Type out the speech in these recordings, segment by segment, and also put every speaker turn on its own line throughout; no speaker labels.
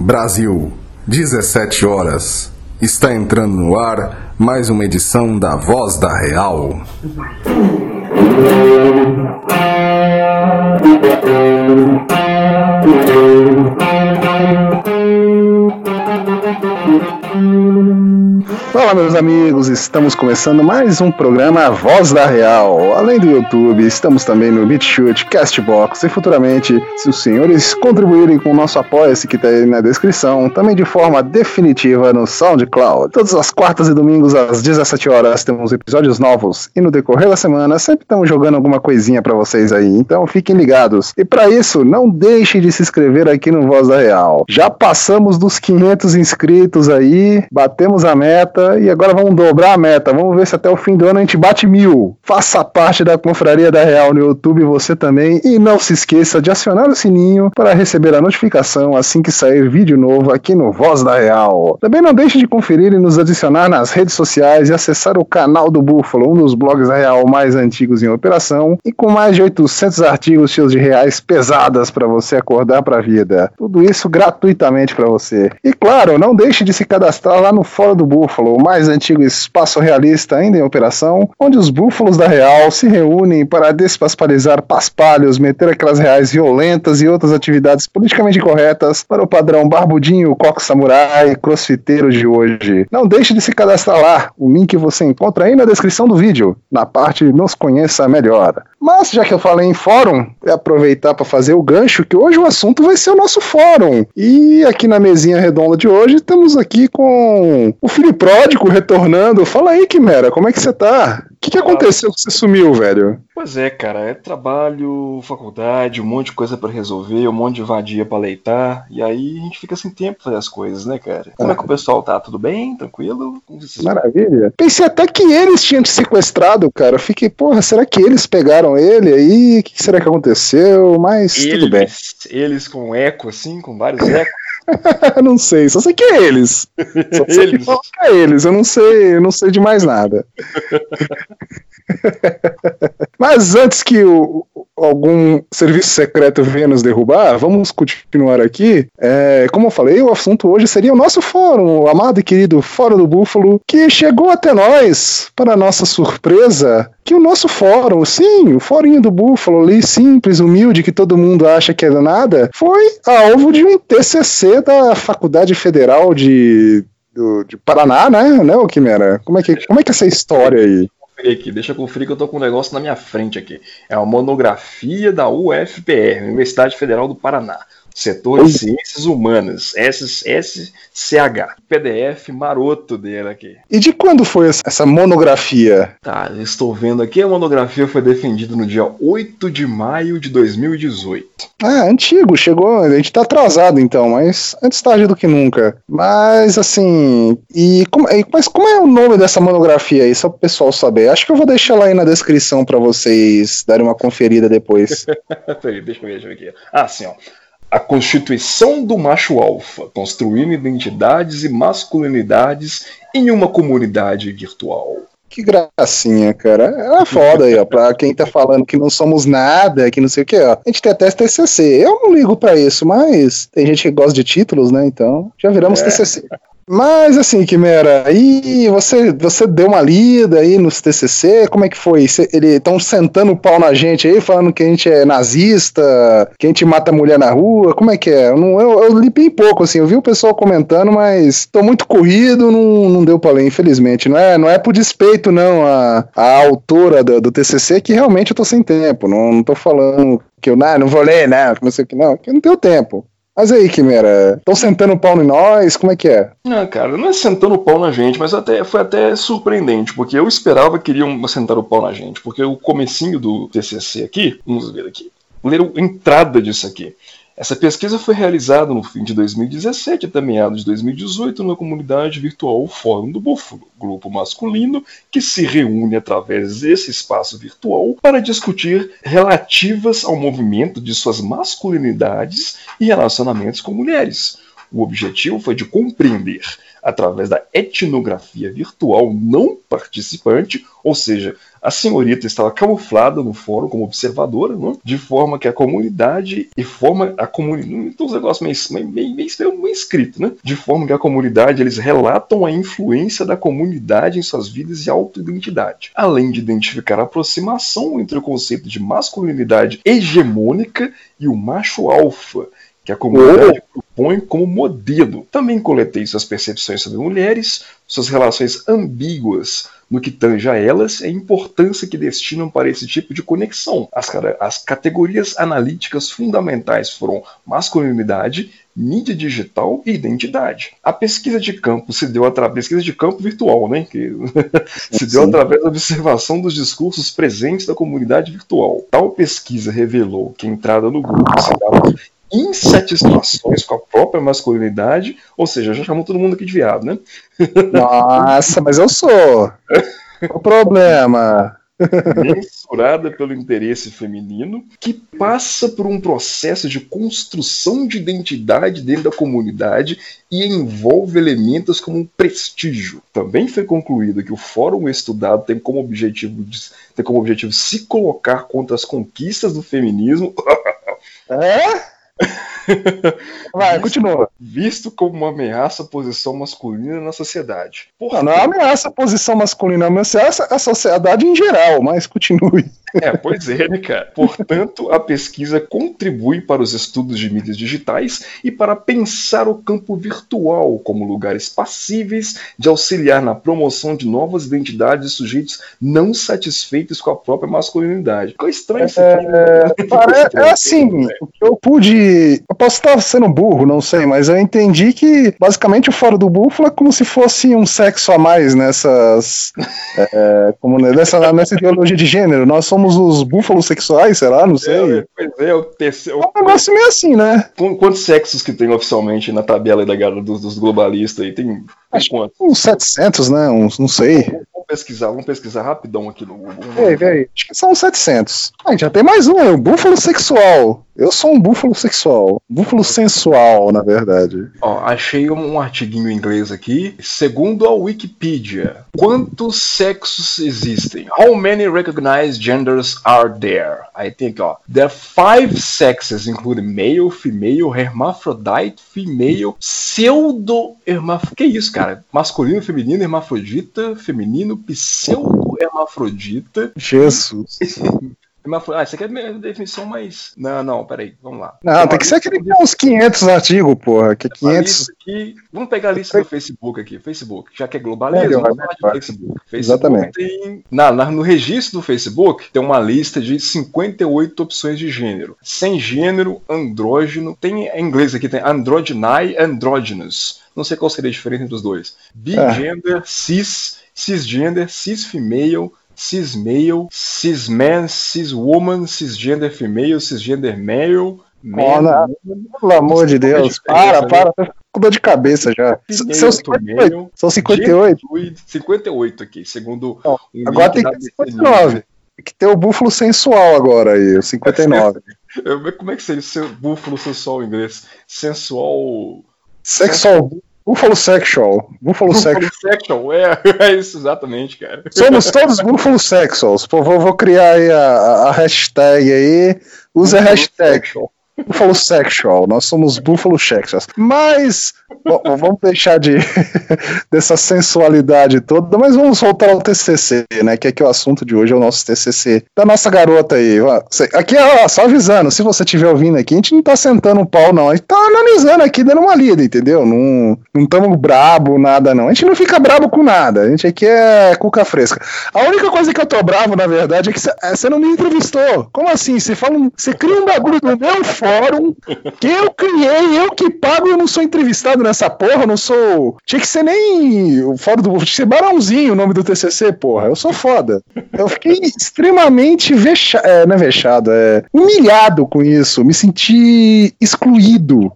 Brasil, 17 horas. Está entrando no ar mais uma edição da Voz da Real.
Fala, meus amigos, estamos começando mais um programa Voz da Real. Além do YouTube, estamos também no BitChute, Castbox e futuramente, se os senhores contribuírem com o nosso apoia-se que está aí na descrição, também de forma definitiva no SoundCloud. Todas as quartas e domingos às 17 horas temos episódios novos e no decorrer da semana sempre estamos jogando alguma coisinha para vocês aí, então fiquem ligados. E para isso, não deixem de se inscrever aqui no Voz da Real. Já passamos dos 500 inscritos aí, batemos a meta e agora vamos dobrar a meta. Vamos ver se até o fim do ano a gente bate mil. Faça parte da Confraria da Real no YouTube, você também. E não se esqueça de acionar o sininho para receber a notificação assim que sair vídeo novo aqui no Voz da Real. Também não deixe de conferir e nos adicionar nas redes sociais e acessar o canal do Búfalo, um dos blogs da Real mais antigos em operação e com mais de 800 artigos cheios de reais pesadas para você acordar para a vida. Tudo isso gratuitamente para você. E claro, não deixe de se cadastrar lá no Fórum do Búfalo, o mais antigo espaço realista ainda em operação, onde os búfalos da Real se reúnem para despasparizar paspalhos, meter aquelas reais violentas e outras atividades politicamente corretas para o padrão barbudinho, coque samurai, crossfiteiro de hoje. Não deixe de se cadastrar lá, o link você encontra aí na descrição do vídeo, na parte Nos Conheça Melhor. Mas já que eu falei em fórum, é aproveitar para fazer o gancho que hoje o assunto vai ser o nosso fórum. E aqui na mesinha redonda de hoje estamos aqui com o filho pródigo retornando. Fala aí, Quimera, como é que você tá? O que, que aconteceu que você sumiu, velho?
Pois é, cara, é trabalho, faculdade, um monte de coisa para resolver, um monte de vadia para leitar, e aí a gente fica sem tempo fazer as coisas, né, cara? Como é que o pessoal tá? Tudo bem? Tranquilo?
Maravilha. Pensei até que eles tinham te sequestrado, cara. Fiquei, porra, será que eles pegaram ele aí? O que será que aconteceu? Mas
eles,
tudo bem.
Eles com eco, assim, com vários ecos.
não sei, só sei que é eles. Só sei
Eles.
que é eles, eu não sei, eu não sei de mais nada. Mas antes que o- algum serviço secreto venha nos derrubar, vamos continuar aqui. É, como eu falei, o assunto hoje seria o nosso fórum, o amado e querido Fórum do Búfalo, que chegou até nós, para nossa surpresa, que o nosso fórum, sim, o fórum do Búfalo ali, simples, humilde, que todo mundo acha que é nada, foi alvo de um TCC da Faculdade Federal de, do- de Paraná, né, né, Quimera? Como é que, como é que é essa história aí?
Conferir aqui, deixa eu conferir que eu tô com um negócio na minha frente aqui. É uma monografia da UFPR, Universidade Federal do Paraná. Setor de Ciências Humanas, SCH. PDF maroto dele aqui.
E de quando foi essa- monografia?
Tá, estou vendo aqui, a monografia foi defendida no dia 8 de maio de 2018.
Ah, antigo, chegou, a gente tá atrasado então, mas antes tarde do que nunca. Mas assim, e como, mas como é o nome dessa monografia aí, só pro pessoal saber? Acho que eu vou deixar lá aí na descrição pra vocês darem uma conferida depois.
Peraí, deixa eu ver, deixa eu ver aqui. Ah, sim, ó. A Constituição do Macho Alfa, construindo identidades e masculinidades em uma comunidade virtual.
que gracinha, cara. É foda aí, ó, pra quem tá falando que não somos nada, que não sei o que, ó. A gente tem até esse TCC. Eu não ligo pra isso, mas tem gente que gosta de títulos, né? Então, já viramos
É.
TCC. Mas assim, Quimera, e você, você deu uma lida aí nos TCC? Como é que foi? Cê- Eles estão sentando o pau na gente aí, falando que a gente é nazista, que a gente mata mulher na rua? Como é que é? Eu, não, eu, eu li bem pouco, assim, eu vi o pessoal comentando, mas tô muito corrido, não, não deu pra ler, infelizmente. Não é, não é por despeito, não, a, a autora do, do TCC, que realmente eu tô sem tempo. Não, não tô falando que eu não, não vou ler, né? Não sei o que, não, que não tenho tempo. Mas aí, Quimera, estão sentando o pau em nós? Como é que é?
Não, cara, não é sentando o pau na gente, mas até foi até surpreendente, porque eu esperava que iriam sentar o pau na gente, porque o comecinho do TCC aqui, vamos ver aqui, ler a entrada disso aqui. Essa pesquisa foi realizada no fim de 2017 até meados de 2018 na comunidade virtual Fórum do Búfalo, grupo masculino que se reúne através desse espaço virtual para discutir relativas ao movimento de suas masculinidades e relacionamentos com mulheres. O objetivo foi de compreender através da etnografia virtual não participante, ou seja, a senhorita estava camuflada no fórum como observadora, né? de forma que a comunidade e forma a comunidade, então os negócios meio, meio, meio, meio, meio escrito, né? De forma que a comunidade eles relatam a influência da comunidade em suas vidas e autoidentidade, além de identificar a aproximação entre o conceito de masculinidade hegemônica e o macho alfa, que a comunidade oh. propõe como modelo. Também coletei suas percepções sobre mulheres, suas relações ambíguas no que tange a elas e a importância que destinam para esse tipo de conexão. As, as categorias analíticas fundamentais foram masculinidade, mídia digital e identidade. A pesquisa de campo se deu através pesquisa de campo virtual, né? Que se deu Sim. através da observação dos discursos presentes da comunidade virtual. Tal pesquisa revelou que a entrada no grupo se dava insatisfações com a própria masculinidade, ou seja, já chamou todo mundo aqui de viado, né?
Nossa, mas eu sou. o problema?
mensurada pelo interesse feminino, que passa por um processo de construção de identidade dentro da comunidade e envolve elementos como prestígio. Também foi concluído que o fórum estudado tem como objetivo, tem como objetivo se colocar contra as conquistas do feminismo.
É? Vai, continua.
Visto como uma ameaça à posição masculina na sociedade.
Porra, não é ameaça à posição masculina, é ameaça à sociedade em geral, mas continue.
É, pois é, né, cara? Portanto, a pesquisa contribui para os estudos de mídias digitais e para pensar o campo virtual como lugares passíveis de auxiliar na promoção de novas identidades de sujeitos não satisfeitos com a própria masculinidade. Ficou estranho isso aqui. Né?
É, é assim, eu pude. Eu posso estar sendo burro, não sei, mas eu entendi que basicamente o Fora do Búfalo é como se fosse um sexo a mais nessas. é, como nessa, nessa ideologia de gênero. Nós somos somos os búfalos sexuais, será? Não sei.
É, pois é, o terceiro.
É um negócio meio assim, né?
Quantos sexos que tem oficialmente na tabela da galera dos, dos globalistas aí? Tem,
Acho quantos? Uns 700, né? Uns, não sei.
Vamos pesquisar, vamos pesquisar rapidão aqui no Google.
Acho que são 700. Ah, já tem mais um, é o búfalo sexual. Eu sou um búfalo sexual. Búfalo sensual, na verdade.
Ó, achei um artiguinho em inglês aqui. Segundo a Wikipedia, quantos sexos existem? How many recognized genders are there? Aí tem aqui, ó. There are five sexes, including male, female, hermaphrodite, female, pseudo hermafrodita. Que isso, cara? Masculino, feminino, hermafrodita, feminino, pseudo hermafrodita.
Jesus.
Ah, isso aqui é a definição mais. Não, não, peraí, vamos lá.
Não, tem, tem que ser aquele que uns 500 artigos, porra. Que 500.
Aqui, vamos pegar a lista do Facebook aqui. Facebook, já que é globalismo, vamos falar de Facebook. Facebook
Exatamente.
Tem, na, na, no registro do Facebook tem uma lista de 58 opções de gênero. Sem gênero, andrógeno. Tem em inglês aqui, tem androgyni androgynous. Não sei qual seria a diferença entre os dois. Bigender, é. cis, cisgender, cisfemale, cis-male, cis-man, cis-woman, cisgender female, cisgender male.
Man, pelo amor de Deus, para, para, com dor de cabeça já. São 58. São 58.
58 aqui, segundo.
um agora tem que ter 59. Tem que ter o búfalo sensual agora aí, o 59.
Como é que seria o búfalo sensual em inglês? Sensual.
Sexual. Buffalo Sexual. Buffalo,
Buffalo Sexual, é, é isso exatamente, cara.
Somos todos Buffalo Sexuals. Pô, vou, vou criar aí a, a hashtag aí. Usa a hashtag. Sexual. Buffalo Sexual, nós somos Buffalo Sexuals. Mas bom, vamos deixar de dessa sensualidade toda, mas vamos voltar ao TCC, né? Que aqui o assunto de hoje é o nosso TCC da nossa garota aí. Aqui, ó, só avisando, se você estiver ouvindo aqui, a gente não tá sentando o pau, não. A gente tá analisando aqui, dando uma lida, entendeu? Não estamos brabo, nada, não. A gente não fica brabo com nada. A gente aqui é cuca fresca. A única coisa que eu tô bravo, na verdade, é que você é, não me entrevistou. Como assim? Você fala, você cria um bagulho do meu fórum que eu criei, eu que pago, eu não sou entrevistado nessa porra, eu não sou. Tinha que ser nem o fórum do. Tinha que ser Barãozinho o nome do TCC, porra. Eu sou foda. Eu fiquei extremamente vexado. É, não é vexado, é humilhado com isso. Me senti excluído.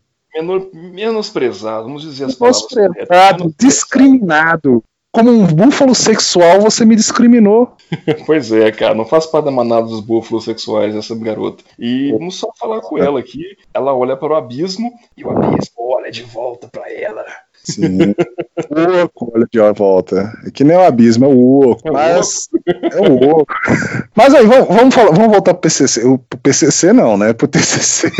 Menosprezado, vamos dizer as
palavras. Menosprezado, discriminado como um búfalo sexual, você me discriminou.
pois é, cara, não faz parte da manada dos búfalos sexuais essa garota. E vamos só falar com ela aqui. Ela olha para o abismo e o abismo olha de volta para ela.
Sim. o oco, olha de volta. É que nem o abismo, é o oco. É mas é o oco. Mas aí, vamos, vamos, falar, vamos voltar pro PCC. O PCC não, né? Pro TCC.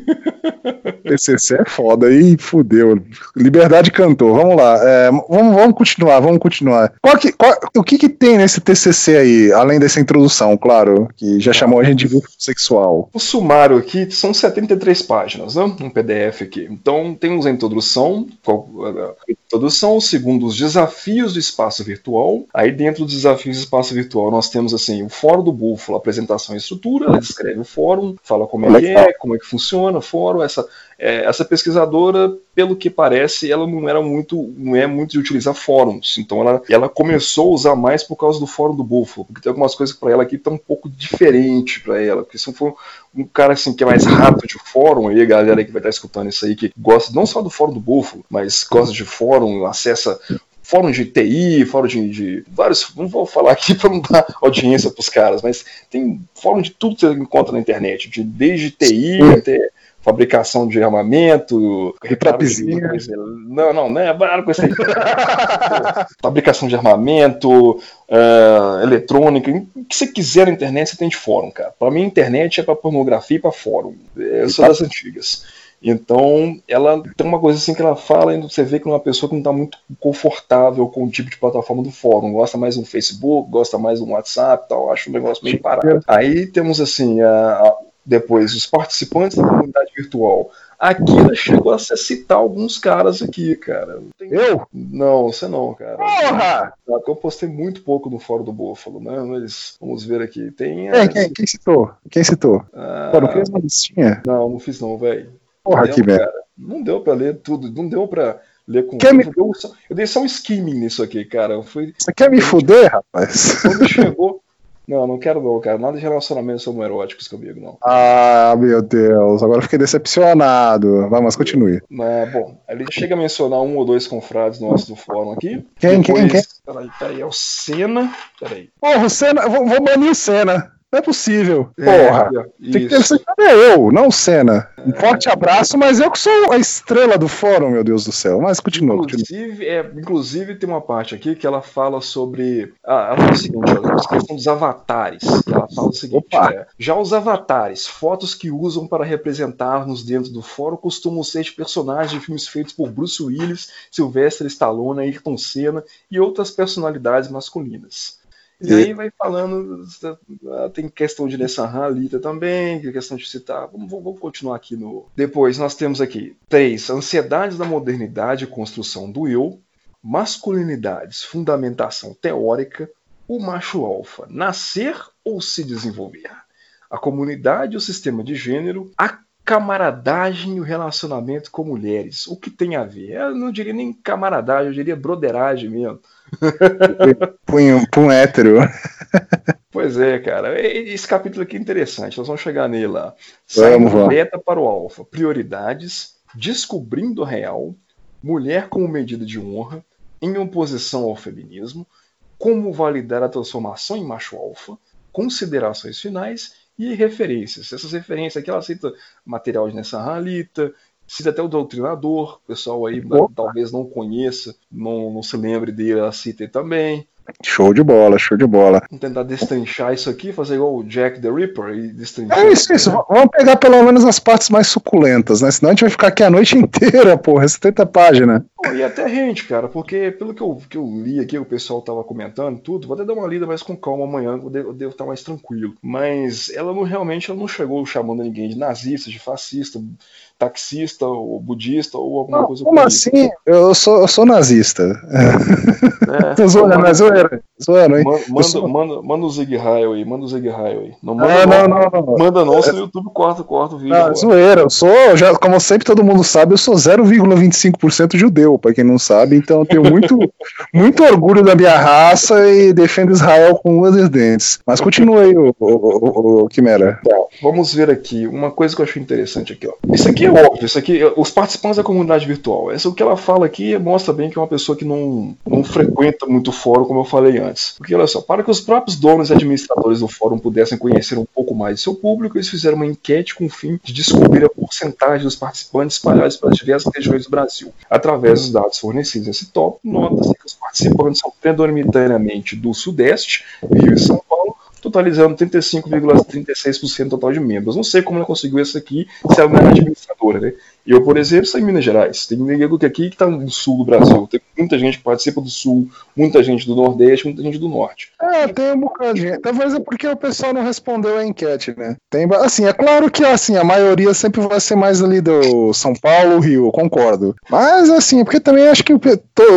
PCC é foda e fudeu. Liberdade cantou. Vamos lá. É, vamos, vamos continuar, vamos continuar. Qual que, qual, o que, que tem nesse TCC aí, além dessa introdução, claro, que já chamou a gente de grupo sexual?
O sumário aqui são 73 páginas, né? Um PDF aqui. Então temos a introdução, a introdução, segundo os desafios do espaço virtual. Aí dentro dos desafios do espaço virtual nós temos assim o Fórum do Búfalo, apresentação e estrutura, ela descreve o fórum, fala como é que é, como é que funciona o fórum, essa é, essa pesquisadora, pelo que parece, ela não era muito, não é muito de utilizar fóruns. Então ela, ela começou a usar mais por causa do fórum do Buffalo, porque tem algumas coisas para ela aqui que estão um pouco diferente para ela. Porque se for um cara assim que é mais rato de fórum, aí a galera que vai estar escutando isso aí que gosta não só do fórum do Buffalo, mas gosta de fórum, acessa fórum de TI, fórum de, de, vários. Não vou falar aqui para não dar audiência para os caras, mas tem fórum de tudo que você encontra na internet, de, desde TI até fabricação de armamento,
retrapizinha.
Não, não, né? Para com isso aí. fabricação de armamento, uh, eletrônica, o que você quiser na internet você tem de fórum, cara. Para mim, internet é para pornografia e para fórum. Eu sou das antigas. Então, ela tem uma coisa assim que ela fala, e você vê que é uma pessoa que não está muito confortável com o tipo de plataforma do fórum, gosta mais do Facebook, gosta mais do WhatsApp tal, acho um negócio meio parado. Aí temos assim, a, a, depois os participantes da comunidade virtual. Aqui ela chegou a citar alguns caras aqui, cara.
Tem... Eu?
Não, você não, cara.
Porra!
Eu postei muito pouco no Fórum do Búfalo, né? Mas vamos ver aqui. Tem.
É, quem, quem, citou? Quem citou? Ah... Pô, não fez uma listinha?
Não, não fiz não, velho.
Porra, que merda.
Não deu pra ler tudo, não deu pra ler com.
Quer me...
eu, eu dei só um skimming nisso aqui, cara. Fui...
Você quer me fuder, rapaz?
Quando chegou. Não, não quero não, cara. Nada de relacionamentos homoeróticos comigo, não.
Ah, meu Deus. Agora fiquei decepcionado. Vai, mas continue.
Mas, bom, ele chega a mencionar um ou dois confrades nossos do fórum aqui.
Quem, Depois, quem, quem?
Peraí, peraí, é o Senna. Peraí.
Porra, o Senna. Vou, vou banir o Senna. Não é possível. É, Porra. É, tem que ter é eu, não o Senna. Um forte abraço, mas eu que sou a estrela do fórum, meu Deus do céu. Mas continua.
Inclusive, continua. É, inclusive tem uma parte aqui que ela fala sobre. Ah, ela fala o seguinte: a questão dos avatares. ela fala o seguinte: é, já os avatares, fotos que usam para representar-nos dentro do fórum, costumam ser de personagens de filmes feitos por Bruce Willis, Sylvester Stallone, Ayrton Senna e outras personalidades masculinas. E aí vai falando, tem questão de Nessan Alita também, questão de citar. Vamos, vamos, continuar aqui no. Depois nós temos aqui três: ansiedades da modernidade e construção do eu, masculinidades, fundamentação teórica, o macho alfa, nascer ou se desenvolver, a comunidade e o sistema de gênero, a camaradagem e o relacionamento com mulheres. O que tem a ver? Eu não diria nem camaradagem, eu diria broderagem mesmo.
Punho, punho hétero.
Pois é, cara. Esse capítulo aqui é interessante. Nós vamos chegar nele lá. Saindo do beta para o alfa. Prioridades, descobrindo o real, mulher como medida de honra, em oposição ao feminismo, como validar a transformação em macho alfa, considerações finais e referências. Essas referências aqui ela cita material de Nessa Halita, cita até o doutrinador, o pessoal aí Opa. talvez não conheça, não, não se lembre dele, ela cita também.
Show de bola, show de bola.
Vamos tentar destrinchar isso aqui, fazer igual o Jack the Ripper e destrinchar.
É isso, isso. Vamos pegar pelo menos as partes mais suculentas, né? Senão a gente vai ficar aqui a noite inteira, porra, 70 páginas.
e até gente, cara, porque pelo que eu, que eu li aqui, o pessoal tava comentando tudo, vou até dar uma lida mais com calma amanhã, eu devo, eu devo estar mais tranquilo. Mas ela não realmente ela não chegou chamando ninguém de nazista, de fascista, taxista ou budista ou alguma
não,
coisa
Como assim? Eu sou, eu sou nazista. É. Zoando, mas zoeira. Zoando, hein?
Manda,
sou...
manda, manda o Zig aí, manda o Zig aí.
Não, manda não, não, não, não,
Manda não, senão o YouTube corta, corta o vídeo.
Não, zoeira, eu sou, já, como sempre todo mundo sabe, eu sou 0,25% judeu, pra quem não sabe, então eu tenho muito, muito orgulho da minha raça e defendo Israel com unhas dentes. Mas continua aí, o, o, o, o Quimera.
Vamos ver aqui, uma coisa que eu achei interessante aqui, ó. Isso aqui é óbvio, isso aqui, os participantes da comunidade virtual. Essa o que ela fala aqui mostra bem que é uma pessoa que não, não frequenta muito fórum, como eu falei antes. Porque olha só, para que os próprios donos e administradores do fórum pudessem conhecer um pouco mais de seu público, eles fizeram uma enquete com o fim de descobrir a porcentagem dos participantes espalhados pelas diversas regiões do Brasil. Através dos dados fornecidos nesse top, nota-se que os participantes são predominantemente do Sudeste, Rio e São Paulo, totalizando 35,36% total de membros. Não sei como ela conseguiu isso aqui, se ela não era administradora, né? Eu, por exemplo, sou em Minas Gerais. Tem nego que aqui que está no sul do Brasil. Tem muita gente que participa do sul, muita gente do Nordeste, muita gente do Norte.
É, tem um bocadinho. Talvez é porque o pessoal não respondeu a enquete, né? Tem, assim, é claro que assim, a maioria sempre vai ser mais ali do São Paulo, Rio, concordo. Mas assim, porque também acho que o,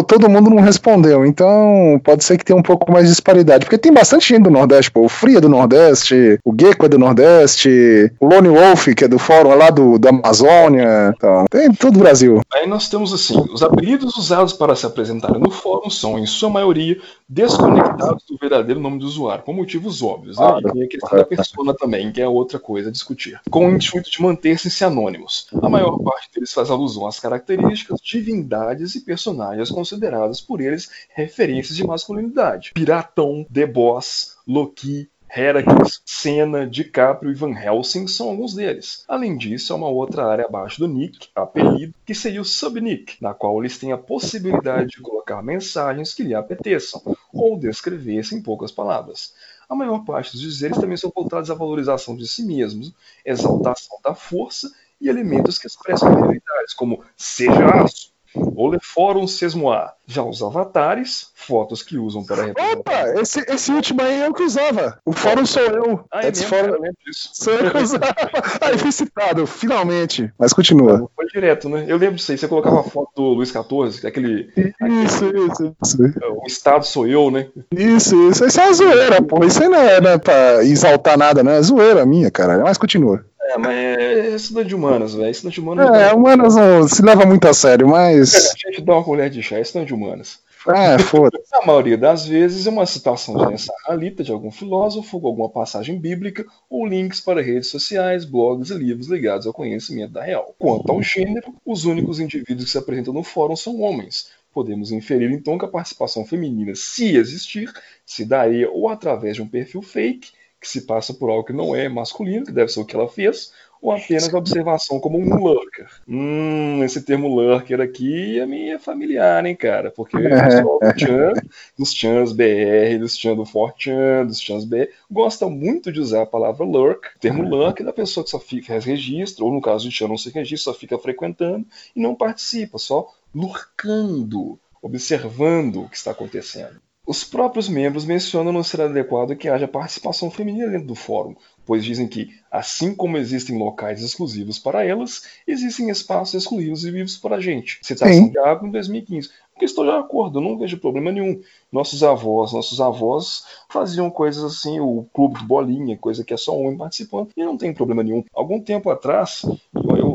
todo, mundo não respondeu. Então pode ser que tenha um pouco mais de disparidade. Porque tem bastante gente do Nordeste, pô. O Fria é do Nordeste, o Gecko é do Nordeste, o Lone Wolf, que é do fórum lá do, da Amazônia. Então, tem todo o Brasil.
Aí nós temos assim, os apelidos usados para se apresentarem no fórum são, em sua maioria, desconectados do verdadeiro nome do usuário, por motivos óbvios. Né? E tem a questão da persona também, que é outra coisa a discutir. Com o intuito de manter-se anônimos. A maior parte deles faz alusão às características, divindades e personagens consideradas por eles referências de masculinidade. Piratão, The Boss, Loki, Heracles, Senna, DiCaprio e Van Helsing são alguns deles. Além disso, há uma outra área abaixo do nick, apelido, que seria o subnick, na qual eles têm a possibilidade de colocar mensagens que lhe apeteçam, ou descrever-se em poucas palavras. A maior parte dos dizeres também são voltados à valorização de si mesmos, exaltação da força e elementos que expressam habilidades, como seja aço, Oleforum Sesmoa. Já os avatares, fotos que usam para
representar. Opa, esse, esse último aí é o que usava. O fórum sou eu.
Ah, é mesmo, fórum... eu disso.
Sou eu que usava. aí fui citado, finalmente. Mas continua.
Foi direto, né? Eu lembro disso aí. Você colocava a foto do Luiz XIV, aquele.
Isso, aquele... isso, isso.
O Estado sou eu, né?
Isso, isso. Isso é uma zoeira, pô. Isso aí não é, não é pra exaltar nada, né? É zoeira minha, cara. Mas continua.
É, mas é estudante de humanas, velho. Estudante de humanas.
É, humanas não se leva muito a sério, mas.
A gente dá uma colher de chá, é estudante de humanas.
É, foda
Na maioria das vezes é uma citação de Nessaralita de algum filósofo, alguma passagem bíblica ou links para redes sociais, blogs e livros ligados ao conhecimento da real. Quanto ao gênero, os únicos indivíduos que se apresentam no fórum são homens. Podemos inferir então que a participação feminina, se existir, se daria ou através de um perfil fake que se passa por algo que não é masculino, que deve ser o que ela fez, ou apenas a observação como um lurker. Hum, esse termo lurker aqui é minha familiar, hein, cara? Porque o pessoal do Chan, dos Chans BR, dos Chan do Fortran, dos Chans BR, gosta muito de usar a palavra lurk, o termo lurk é da pessoa que só fica, faz registro, ou no caso de Chan não se registra, só fica frequentando e não participa, só lurcando, observando o que está acontecendo. Os próprios membros mencionam não ser adequado que haja participação feminina dentro do fórum, pois dizem que, assim como existem locais exclusivos para elas, existem espaços exclusivos para a gente. Citação Sim. de água em 2015 que estou de acordo, não vejo problema nenhum. Nossos avós, nossos avós faziam coisas assim, o clube de bolinha, coisa que é só um homem participando, e não tem problema nenhum. Algum tempo atrás,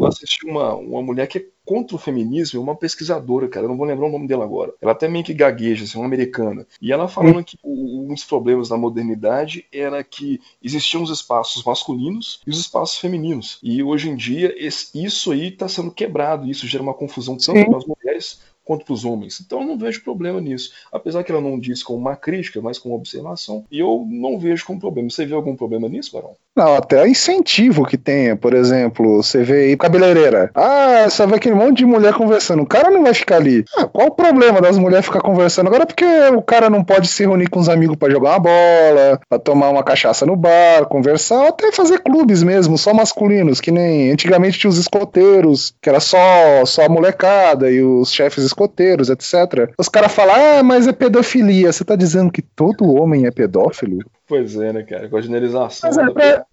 eu assisti uma, uma mulher que é contra o feminismo, uma pesquisadora, cara, eu não vou lembrar o nome dela agora. Ela até meio que gagueja, assim, uma americana. E ela falando que um dos problemas da modernidade era que existiam os espaços masculinos e os espaços femininos. E hoje em dia, isso aí está sendo quebrado, isso gera uma confusão tanto para as mulheres quanto para os homens. Então eu não vejo problema nisso. Apesar que ela não diz como uma crítica, mas como observação. E eu não vejo como problema. Você vê algum problema nisso, Barão?
Não, até incentivo que tenha. Por exemplo, você vê aí cabeleireira. Ah, você vê aquele monte de mulher conversando. O cara não vai ficar ali. Ah, qual o problema das mulheres ficar conversando? Agora porque o cara não pode se reunir com os amigos para jogar uma bola, para tomar uma cachaça no bar, conversar, ou até fazer clubes mesmo, só masculinos, que nem antigamente tinha os escoteiros, que era só, só a molecada e os chefes escoteiros, etc. Os caras falam, ah, mas é pedofilia. Você tá dizendo que todo homem é pedófilo?
Pois é, né, cara? Com a generalização.
Mas é, pra...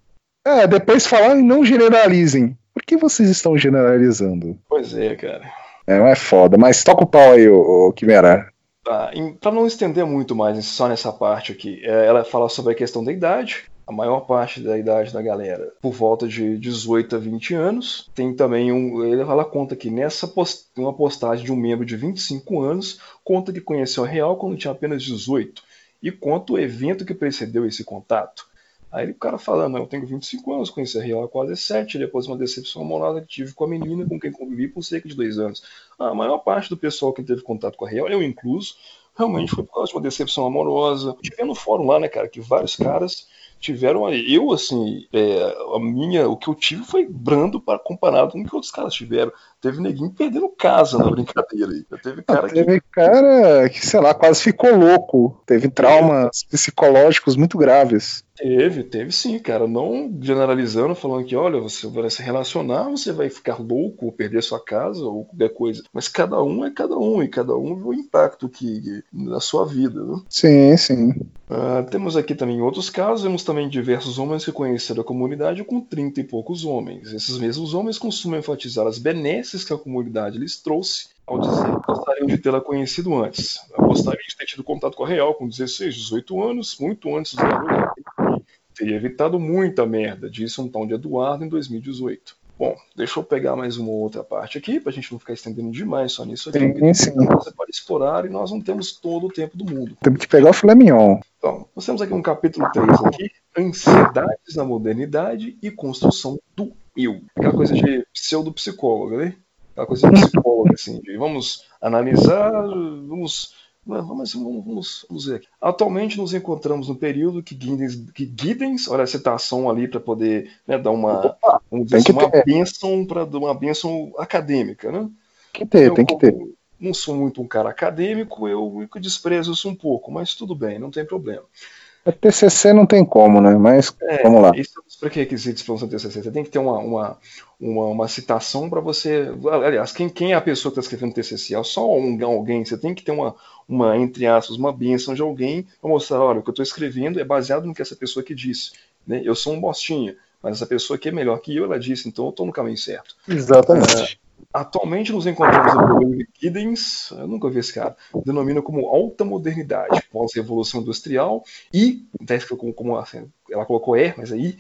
é, depois falar e não generalizem. Por que vocês estão generalizando?
Pois é, cara.
É, não é foda. Mas toca o pau aí, ô, ô Quimera.
Tá, para não estender muito mais só nessa parte aqui, é, ela fala sobre a questão da idade, a maior parte da idade da galera por volta de 18 a 20 anos. Tem também um. Ele fala conta que nessa post, uma postagem de um membro de 25 anos conta que conheceu a Real quando tinha apenas 18 e conta o evento que precedeu esse contato. Aí o cara falando, eu tenho 25 anos, conheci a Real há quase 7, depois uma decepção amorosa que tive com a menina com quem convivi por cerca de dois anos. A maior parte do pessoal que teve contato com a Real, eu incluso, realmente foi por causa de uma decepção amorosa. Tive no fórum lá, né, cara, que vários caras tiveram eu assim é, a minha o que eu tive foi brando para comparado com o que outros caras tiveram. Teve neguinho perdendo casa na brincadeira aí. Teve
cara ah, teve que... cara que sei lá quase ficou louco. Teve traumas é. psicológicos muito graves
Teve, teve sim, cara. Não generalizando, falando que, olha, você vai se relacionar, você vai ficar louco, ou perder sua casa, ou qualquer coisa. Mas cada um é cada um, e cada um vê o impacto que, na sua vida, né?
Sim, sim.
Uh, temos aqui também outros casos, vemos também diversos homens que conheceram a comunidade com 30 e poucos homens. Esses mesmos homens costumam enfatizar as benesses que a comunidade lhes trouxe ao dizer que gostariam de tê-la conhecido antes. Gostariam de ter tido contato com a Real com 16, 18 anos, muito antes do garoto teria evitado muita merda, disse um tal de Eduardo em 2018. Bom, deixa eu pegar mais uma outra parte aqui, para a gente não ficar estendendo demais só nisso aqui. Sim, sim. Você pode explorar e nós não temos todo o tempo do mundo.
Temos que pegar o filé mignon.
Então, nós temos aqui um capítulo 3 aqui, Ansiedades na Modernidade e Construção do Eu. Aquela coisa de pseudo-psicóloga, né? Aquela coisa de psicóloga, assim, de vamos analisar, vamos Vamos, vamos, vamos ver aqui. Atualmente nos encontramos no período que Giddens, que Giddens olha a citação ali para poder né, dar uma, um, uma benção para uma benção acadêmica, né?
Que ter, eu, tem que ter.
Não sou muito um cara acadêmico, eu, eu desprezo isso um pouco, mas tudo bem, não tem problema.
A TCC não tem como, né? Mas é, vamos lá.
Isso é os pré-requisitos para um TCC. Você tem que ter uma, uma, uma, uma citação para você. Aliás, quem, quem é a pessoa que está escrevendo TCC? É só um, alguém. Você tem que ter uma, uma, entre aspas, uma bênção de alguém para mostrar: olha, o que eu estou escrevendo é baseado no que essa pessoa aqui disse. Né? Eu sou um bostinha, mas essa pessoa aqui é melhor que eu, ela disse, então eu estou no caminho certo.
Exatamente.
É, Atualmente nos encontramos no programa de Giddens, eu nunca vi esse cara, denomina como alta modernidade, pós-revolução industrial e, como, como assim, ela colocou é, mas aí,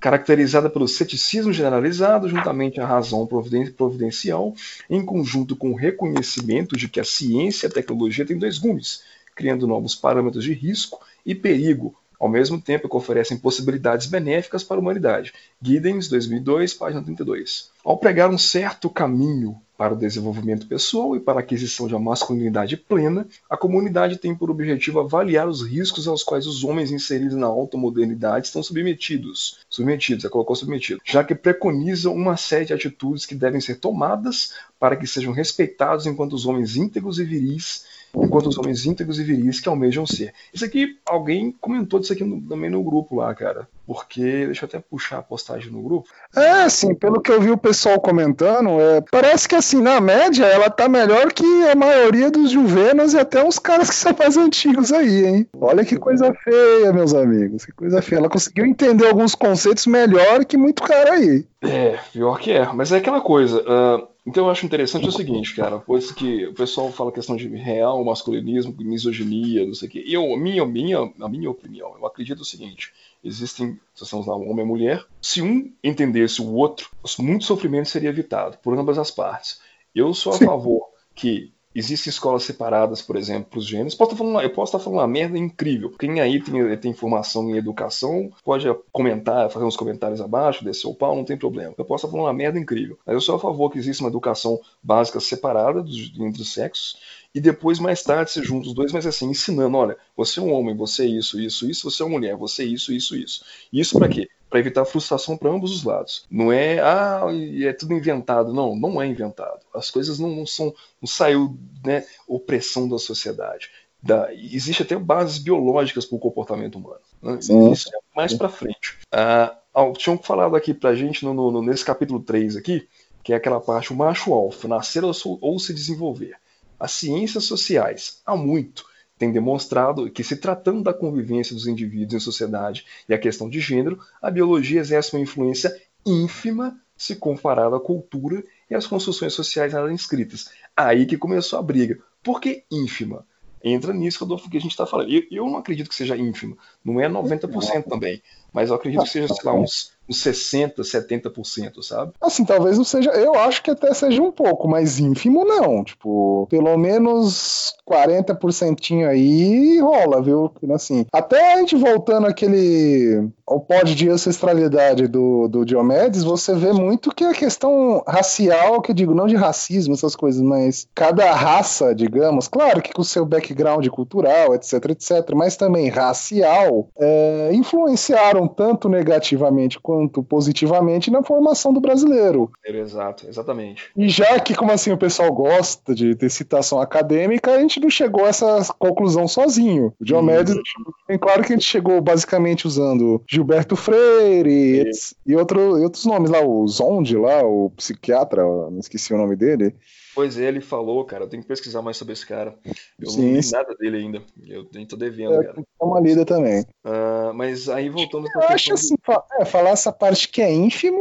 caracterizada pelo ceticismo generalizado, juntamente à razão providencial, em conjunto com o reconhecimento de que a ciência e a tecnologia têm dois gumes, criando novos parâmetros de risco e perigo, ao mesmo tempo que oferecem possibilidades benéficas para a humanidade. Giddens, 2002, página 32. Ao pregar um certo caminho para o desenvolvimento pessoal e para a aquisição de uma masculinidade plena, a comunidade tem por objetivo avaliar os riscos aos quais os homens inseridos na alta modernidade estão submetidos. Submetidos, é colocou submetido. Já que preconiza uma série de atitudes que devem ser tomadas para que sejam respeitados enquanto os homens íntegros e viris enquanto os homens íntegros e viris que almejam ser. Isso aqui, alguém comentou disso aqui no, também no grupo lá, cara. Porque, deixa eu até puxar a postagem no grupo.
É, assim, pelo que eu vi o pessoal comentando, é, parece que, assim, na média, ela tá melhor que a maioria dos Juvenas e até uns caras que são mais antigos aí, hein? Olha que coisa feia, meus amigos, que coisa feia. Ela conseguiu entender alguns conceitos melhor que muito cara aí.
É, pior que é. Mas é aquela coisa, uh, então eu acho interessante o seguinte, cara, pois que o pessoal fala questão de real masculinismo, misoginia, não sei o quê. E eu, minha, minha, a minha opinião, eu acredito o seguinte: existem, se estamos lá, um homem e mulher. Se um entendesse o outro, muito sofrimento seria evitado por ambas as partes. Eu sou a Sim. favor que Existem escolas separadas, por exemplo, para os gêneros. Posso falando, eu posso estar falando uma merda incrível. Quem aí tem, tem informação em educação pode comentar, fazer uns comentários abaixo, descer o pau, não tem problema. Eu posso estar falando uma merda incrível. Mas eu sou a favor que exista uma educação básica separada dos, entre os sexos e depois mais tarde se juntam os dois, mas assim, ensinando, olha, você é um homem, você é isso, isso, isso, você é uma mulher, você é isso, isso, isso. Isso para quê? para evitar frustração para ambos os lados. Não é, ah, é tudo inventado. Não, não é inventado. As coisas não, não são, não saiu, né, opressão da sociedade. Da, existe até bases biológicas para o comportamento humano. Né? Isso é mais para frente. Ah, tinham falado aqui para a gente no, no, nesse capítulo 3 aqui, que é aquela parte, o macho alfa, nascer ou, ou se desenvolver. As ciências sociais, há muito, tem demonstrado que, se tratando da convivência dos indivíduos em sociedade e a questão de gênero, a biologia exerce uma influência ínfima se comparada à cultura e às construções sociais nela inscritas. Aí que começou a briga. Por que ínfima? Entra nisso que a gente está falando. Eu, eu, não acredito que seja ínfima. Não é 90% também. Mas eu acredito que seja, sei lá, uns uns 60%, 70%, sabe?
Assim, talvez não seja. Eu acho que até seja um pouco, mas ínfimo não. Tipo, pelo menos 40% aí rola, viu? Assim, até a gente voltando aquele ao pódio de ancestralidade do, do Diomedes, você vê muito que a questão racial, que eu digo, não de racismo, essas coisas, mas cada raça, digamos, claro que com o seu background cultural, etc, etc, mas também racial, é, influenciaram tanto negativamente quanto positivamente na formação do brasileiro.
Exato, exatamente.
E já que, como assim, o pessoal gosta de ter citação acadêmica, a gente não chegou a essa conclusão sozinho. O Diomedes, hum. bem claro que a gente chegou basicamente usando Gilberto Freire e, e, outro, e outros nomes lá, o Zonde lá, o psiquiatra, não esqueci o nome dele.
Pois é, ele falou, cara, eu tenho que pesquisar mais sobre esse cara. Eu Sim. não vi nada dele ainda. Eu nem tô devendo, é, cara.
uma lida também.
Uh, mas aí voltando
Eu acho assim, é, falar essa parte que é ínfimo,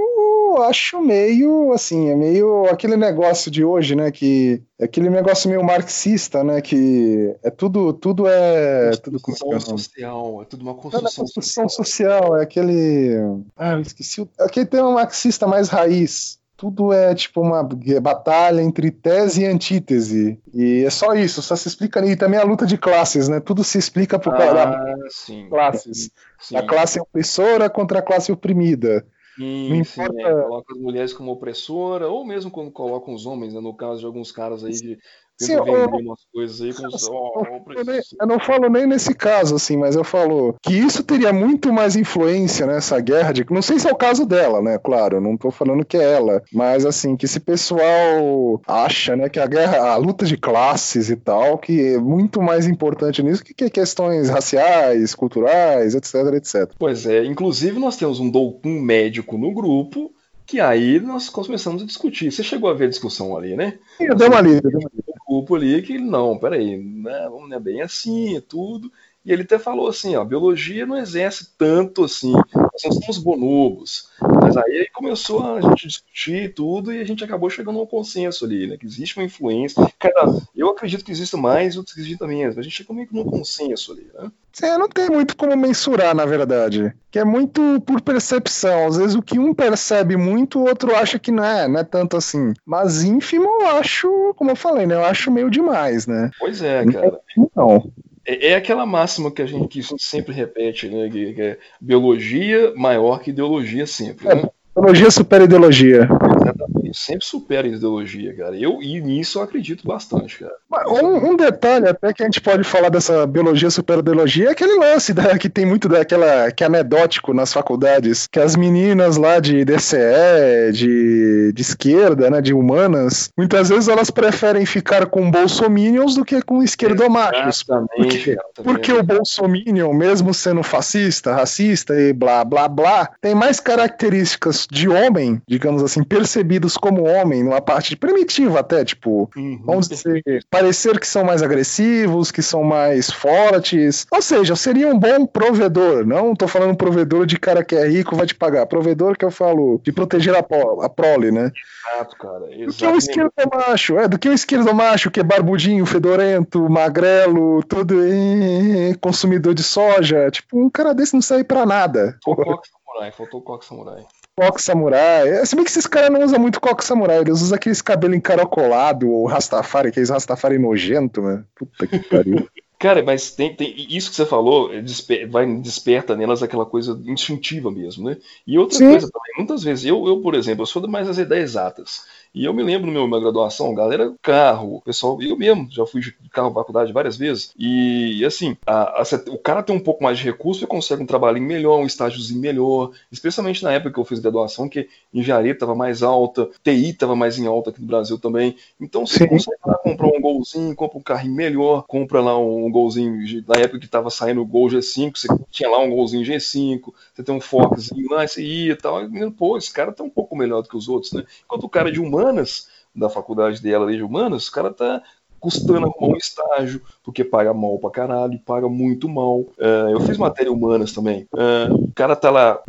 eu acho meio assim, é meio aquele negócio de hoje, né? Que é aquele negócio meio marxista, né? Que é tudo, tudo é. Tudo
construção social, é tudo uma construção,
é construção social. social. É aquele. Ah, eu esqueci. O... Aquele tema marxista mais raiz tudo é tipo uma batalha entre tese e antítese. E é só isso, só se explica. E também a luta de classes, né? Tudo se explica por
ah, sim.
classes. Sim. A classe opressora contra a classe oprimida.
Sim, não importa... Sim, é, coloca as mulheres como opressora, ou mesmo quando colocam os homens, né, no caso de alguns caras aí de Sim, eu, aí com os, oh,
eu, nem, eu não falo nem nesse caso, assim, mas eu falo que isso teria muito mais influência nessa guerra de. Não sei se é o caso dela, né? Claro, não tô falando que é ela. Mas assim, que esse pessoal acha, né, que a guerra, a luta de classes e tal, que é muito mais importante nisso que, que questões raciais, culturais, etc, etc.
Pois é, inclusive nós temos um, um médico no grupo que aí nós começamos a discutir. Você chegou a ver a discussão ali, né?
Sim, eu dei uma lida.
Grupo ali que, não, peraí, né, não é bem assim e tudo. E ele até falou assim, ó, a biologia não exerce tanto assim, nós não somos bonobos. Mas aí começou a gente discutir tudo e a gente acabou chegando a um consenso ali, né? Que existe uma influência. Cada, eu acredito que existe mais, outros acreditam menos, mas a gente chegou meio que num consenso ali, né?
É, não tem muito como mensurar, na verdade. Que é muito por percepção. Às vezes o que um percebe muito, o outro acha que não é, não é tanto assim. Mas ínfimo eu acho, como eu falei, né? Eu acho meio demais, né?
Pois é, cara.
Não.
É, é aquela máxima que a gente que sempre repete, né? Que, é biologia maior que ideologia sempre. É,
né? Ideologia supera ideologia.
Exatamente, sempre supera a ideologia, cara. Eu, e nisso eu acredito bastante, cara.
Um, um, detalhe até que a gente pode falar dessa biologia supera ideologia é aquele lance da, que tem muito daquela que é anedótico nas faculdades, que as meninas lá de DCE, de, de esquerda, né, de humanas, muitas vezes elas preferem ficar com bolsominions do que com esquerdomachos.
Exatamente.
Porque, porque o bolsominion, mesmo sendo fascista, racista e blá blá blá, tem mais características de homem, digamos assim, percebidos como homem, numa parte primitiva até, tipo, uhum. vamos dizer, parecer que são mais agressivos, que são mais fortes. Ou seja, seria um bom provedor. Não tô falando provedor de cara que é rico vai te pagar. Provedor que eu falo de proteger a, a prole, né?
Exato, cara. Exatamente.
Do que o esquerdo macho, é, do que o esquerdo macho, que é barbudinho, fedorento, magrelo, todo consumidor de soja. Tipo, um cara desse não serve pra nada.
Faltou o coque samurai, faltou o coque samurai
coque samurai. É, se bem que esses caras não usam muito coque samurai, eles usam aqueles cabelo encaracolado, ou rastafari, aqueles rastafari nojento, né? Puta que pariu.
Cara, mas tem, tem, isso que você falou desper, vai desperta nelas aquela coisa instintiva mesmo, né? E outra Sim. coisa também, muitas vezes, eu, eu, por exemplo, eu sou mais das ideias exatas. E eu me lembro no meu minha graduação, galera, carro, pessoal, eu mesmo já fui de carro na faculdade várias vezes. E assim, a, a, o cara tem um pouco mais de recurso e consegue um trabalhinho melhor, um estágiozinho melhor. Especialmente na época que eu fiz graduação, que engenharia estava mais alta, TI estava mais em alta aqui no Brasil também. Então você Sim. consegue lá, comprar um golzinho, compra um carrinho melhor, compra lá um golzinho. Na época que estava saindo o Gol G5, você tinha lá um golzinho G5, você tem um Foxzinho lá, esse ia e tal. E, pô, esse cara tá um pouco melhor do que os outros, né? Enquanto o cara de humanas, da faculdade dela de humanas, o cara tá custando arrumar um estágio, porque paga mal pra caralho, paga muito mal. Uh, eu fiz matéria humanas também. Uh, o cara tá lá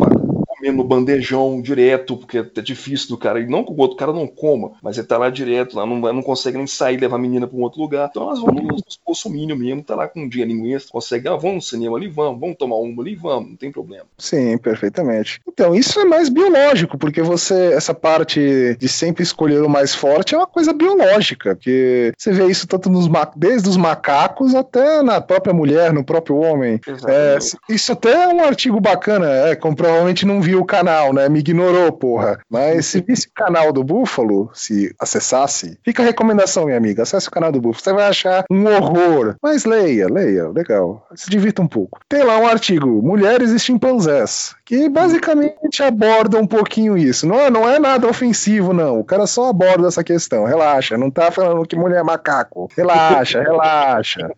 comendo no bandejão direto, porque é difícil do cara. E não que o outro cara não coma, mas ele tá lá direto, lá não, não consegue nem sair, levar a menina pra um outro lugar. Então elas vão nos, bolsominions mesmo, tá lá com um dinheirinho extra, consegue, ah, vamos no cinema ali, vamos, vamos tomar uma ali, vamos, não tem problema.
Sim, perfeitamente. Então, isso é mais biológico, porque você, essa parte de sempre escolher o mais forte é uma coisa biológica, porque você vê isso tanto nos desde os macacos até na própria mulher, no próprio homem. É, isso até é um artigo bacana, é, como provavelmente não viu o canal, né? Me ignorou, porra. Mas se visse o canal do Búfalo, se acessasse, fica a recomendação, minha amiga, acesse o canal do Búfalo, você vai achar um horror. Mas leia, leia, legal. Se divirta um pouco. Tem lá um artigo, Mulheres e Chimpanzés, que basicamente aborda um pouquinho isso. Não é, não é nada ofensivo, não. O cara só aborda essa questão. Relaxa, não tá falando que mulher é macaco. Relaxa, relaxa.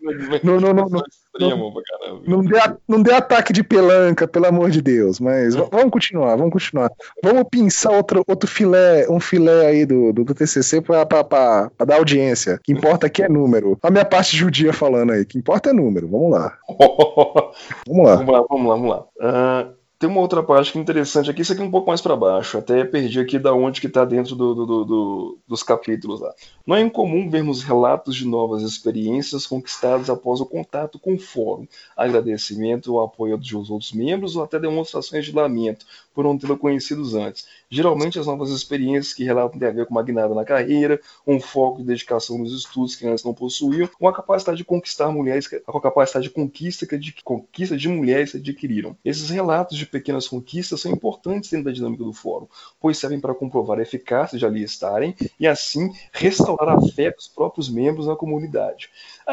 não, não, não, não, não, dê, não dê ataque de pelanca, pelo amor de Deus. Mas vamos continuar, vamos continuar. Vamos pinçar outro, outro filé, um filé aí do, do, do TCC pra, pra, pra, pra, dar audiência. O que importa aqui é número. A minha parte judia falando aí. O que importa é número. Vamos lá.
vamos lá. Vamos lá, vamos lá, vamos lá. Uh, tem uma outra parte que é interessante aqui, isso aqui é um pouco mais para baixo, até perdi aqui da onde que está dentro do, do, do, dos capítulos lá. Não é incomum vermos relatos de novas experiências conquistadas após o contato com o fórum, agradecimento ou apoio dos outros membros ou até demonstrações de lamento por não tê-lo conhecidos antes. Geralmente as novas experiências que relatam têm a ver com uma guinada na carreira, um foco de dedicação nos estudos que antes não possuíam, com a capacidade de conquistar mulheres, com a capacidade de conquista, de conquista de mulheres que adquiriram. Esses relatos de pequenas conquistas são importantes dentro da dinâmica do fórum, pois servem para comprovar a eficácia de ali estarem e assim restaurar a fé dos próprios membros na comunidade.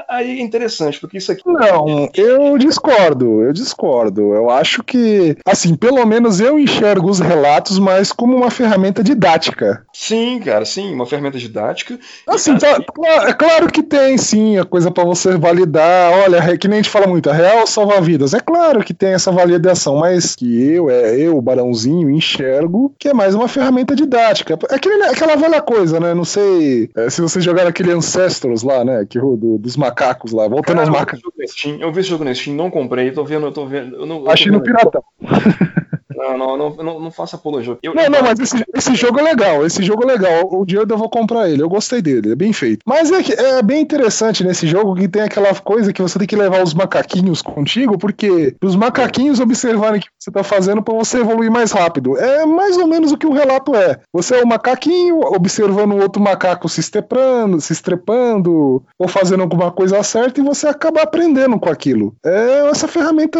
Aí é interessante, porque isso aqui.
Não, eu discordo, eu discordo. Eu acho que, assim, pelo menos eu enxergo os relatos mais como uma ferramenta didática.
Sim, cara, sim, uma ferramenta didática.
Assim, tá, é claro que tem, sim, a coisa para você validar. Olha, que nem a gente fala muito, a real salva vidas. É claro que tem essa validação, mas que eu, é eu, o Barãozinho, enxergo que é mais uma ferramenta didática. É aquele, aquela velha coisa, né? Não sei é, se vocês jogaram aquele Ancestors lá, né? Que, do, dos macacos lá, voltando Cara, aos macacos.
Eu vi esse jogo no Steam, não comprei, tô vendo, eu tô vendo. Eu não,
Achei no Piratão.
Não, não, não, não, não faça apologia.
Eu, não, não, mas esse, esse jogo é legal. Esse jogo é legal. O dia eu vou comprar ele. Eu gostei dele, é bem feito. Mas é, é bem interessante nesse jogo que tem aquela coisa que você tem que levar os macaquinhos contigo, porque os macaquinhos observarem o que você tá fazendo para você evoluir mais rápido. É mais ou menos o que o relato é. Você é o macaquinho observando o outro macaco se estrepando, se estrepando, ou fazendo alguma coisa certa e você acaba aprendendo com aquilo. É essa ferramenta,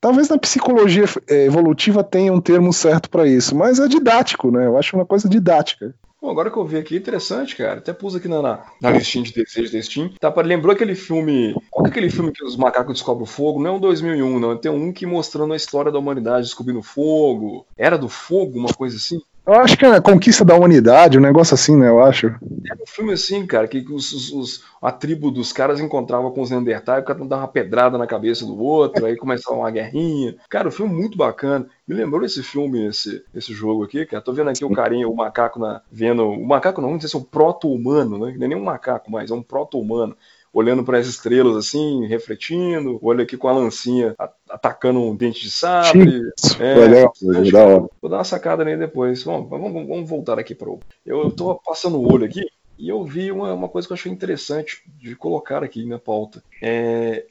talvez na psicologia é, evolutiva narrativa tem um termo certo para isso, mas é didático, né? Eu acho uma coisa didática.
Bom, agora que eu vi aqui, interessante, cara. Até pus aqui na, na, na listinha de desejos da Steam. Tá, lembrou aquele filme. Qual é aquele filme que os macacos descobrem o fogo? Não é um 2001, não. Tem um que mostrando a história da humanidade descobrindo fogo. Era do fogo, uma coisa assim?
Eu acho que é a conquista da humanidade, um negócio assim, né? Eu acho.
É um filme assim, cara, que os, os, os a tribo dos caras encontrava com os Neandertais, o cara dava uma pedrada na cabeça do outro, aí começava uma guerrinha. Cara, o filme muito bacana. Me lembrou esse filme, esse, esse jogo aqui, cara. Tô vendo aqui o carinha, o macaco na, vendo. O macaco não, vamos dizer assim, o proto-humano, né? Não é nem um macaco mais, é um proto-humano olhando para as estrelas assim, refletindo, olha aqui com a lancinha atacando um dente de sabre. É, legal. Vou dar uma sacada nele depois. Bom, vamos, vamos voltar aqui para o. Eu estou passando o olho aqui e eu vi uma, uma coisa que eu achei interessante de colocar aqui na pauta. É,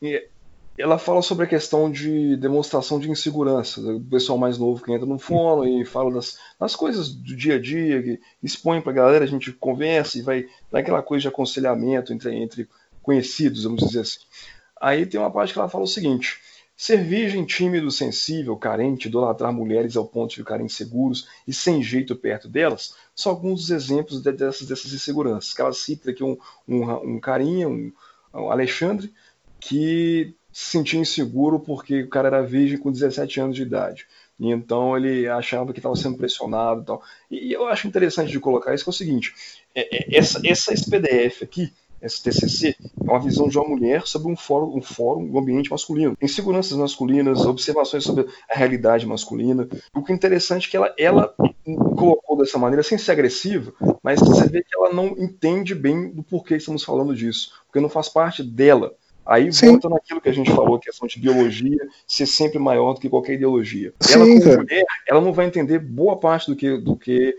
ela fala sobre a questão de demonstração de insegurança, do pessoal mais novo que entra no fórum e fala das, das coisas do dia a dia, que expõe para a galera, a gente conversa e vai dar aquela coisa de aconselhamento entre, entre conhecidos, vamos dizer assim. Aí tem uma parte que ela fala o seguinte: ser virgem, tímido, sensível, carente, idolatrar mulheres ao ponto de ficarem inseguros e sem jeito perto delas, são alguns dos exemplos dessas, dessas inseguranças. Que ela cita aqui um, um, um carinha, um, um Alexandre, que se sentia inseguro porque o cara era virgem com 17 anos de idade. E então ele achava que estava sendo pressionado e tal. E eu acho interessante de colocar isso que é o seguinte: é, é, essa, essa, esse PDF aqui STCC, é uma visão de uma mulher sobre um fórum, um fórum, um ambiente masculino. Inseguranças masculinas, observações sobre a realidade masculina. O que é interessante é que ela, ela colocou dessa maneira, sem ser agressiva, mas você vê que ela não entende bem do porquê estamos falando disso, porque não faz parte dela Aí Sim. volta naquilo que a gente falou, questão de biologia ser sempre maior do que qualquer ideologia. Sim, ela, como mulher, ela não vai entender boa parte do que, do que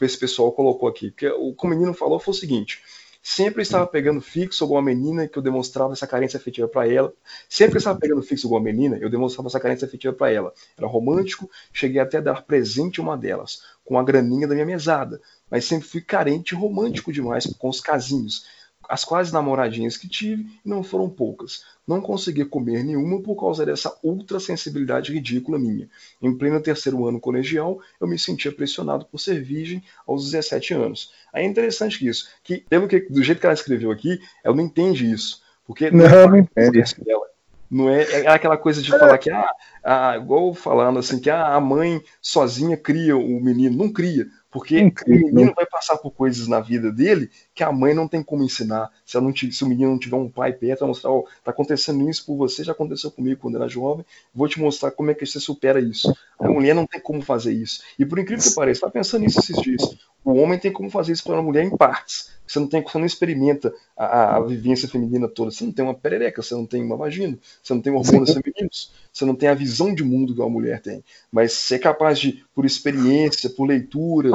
esse pessoal colocou aqui. Porque o que o menino falou foi o seguinte: sempre estava pegando fixo alguma menina que eu demonstrava essa carência afetiva para ela. Sempre estava pegando fixo alguma menina, eu demonstrava essa carência afetiva para ela. Era romântico, cheguei até a dar presente uma delas, com a graninha da minha mesada. Mas sempre fui carente e romântico demais com os casinhos as quase namoradinhas que tive não foram poucas. Não consegui comer nenhuma por causa dessa ultra sensibilidade ridícula minha. Em pleno terceiro ano colegial, eu me sentia pressionado por ser virgem aos 17 anos. Aí é interessante isso, que pelo que do jeito que ela escreveu aqui, ela não entende isso, porque
não, não, não entende.
Dela. Não é, é aquela coisa de falar que, ah, ah, igual falando assim, que ah, a mãe sozinha cria o menino. Não cria. Porque Incrível. o menino vai passar por coisas na vida dele que a mãe não tem como ensinar. Se, não, se o menino não tiver um pai perto, vai mostrar, ó, oh, tá acontecendo isso por você, já aconteceu comigo quando era jovem, vou te mostrar como é que você supera isso. A mulher não tem como fazer isso. E por incrível que pareça, tá pensando nisso esses dias. O homem tem como fazer isso para uma mulher em partes. Você não tem, você não experimenta a, a, vivência feminina toda. Você não tem uma perereca, você não tem uma vagina, você não tem hormônios femininos, você não tem a visão de mundo que a mulher tem. Mas você é capaz de, por experiência, por leitura,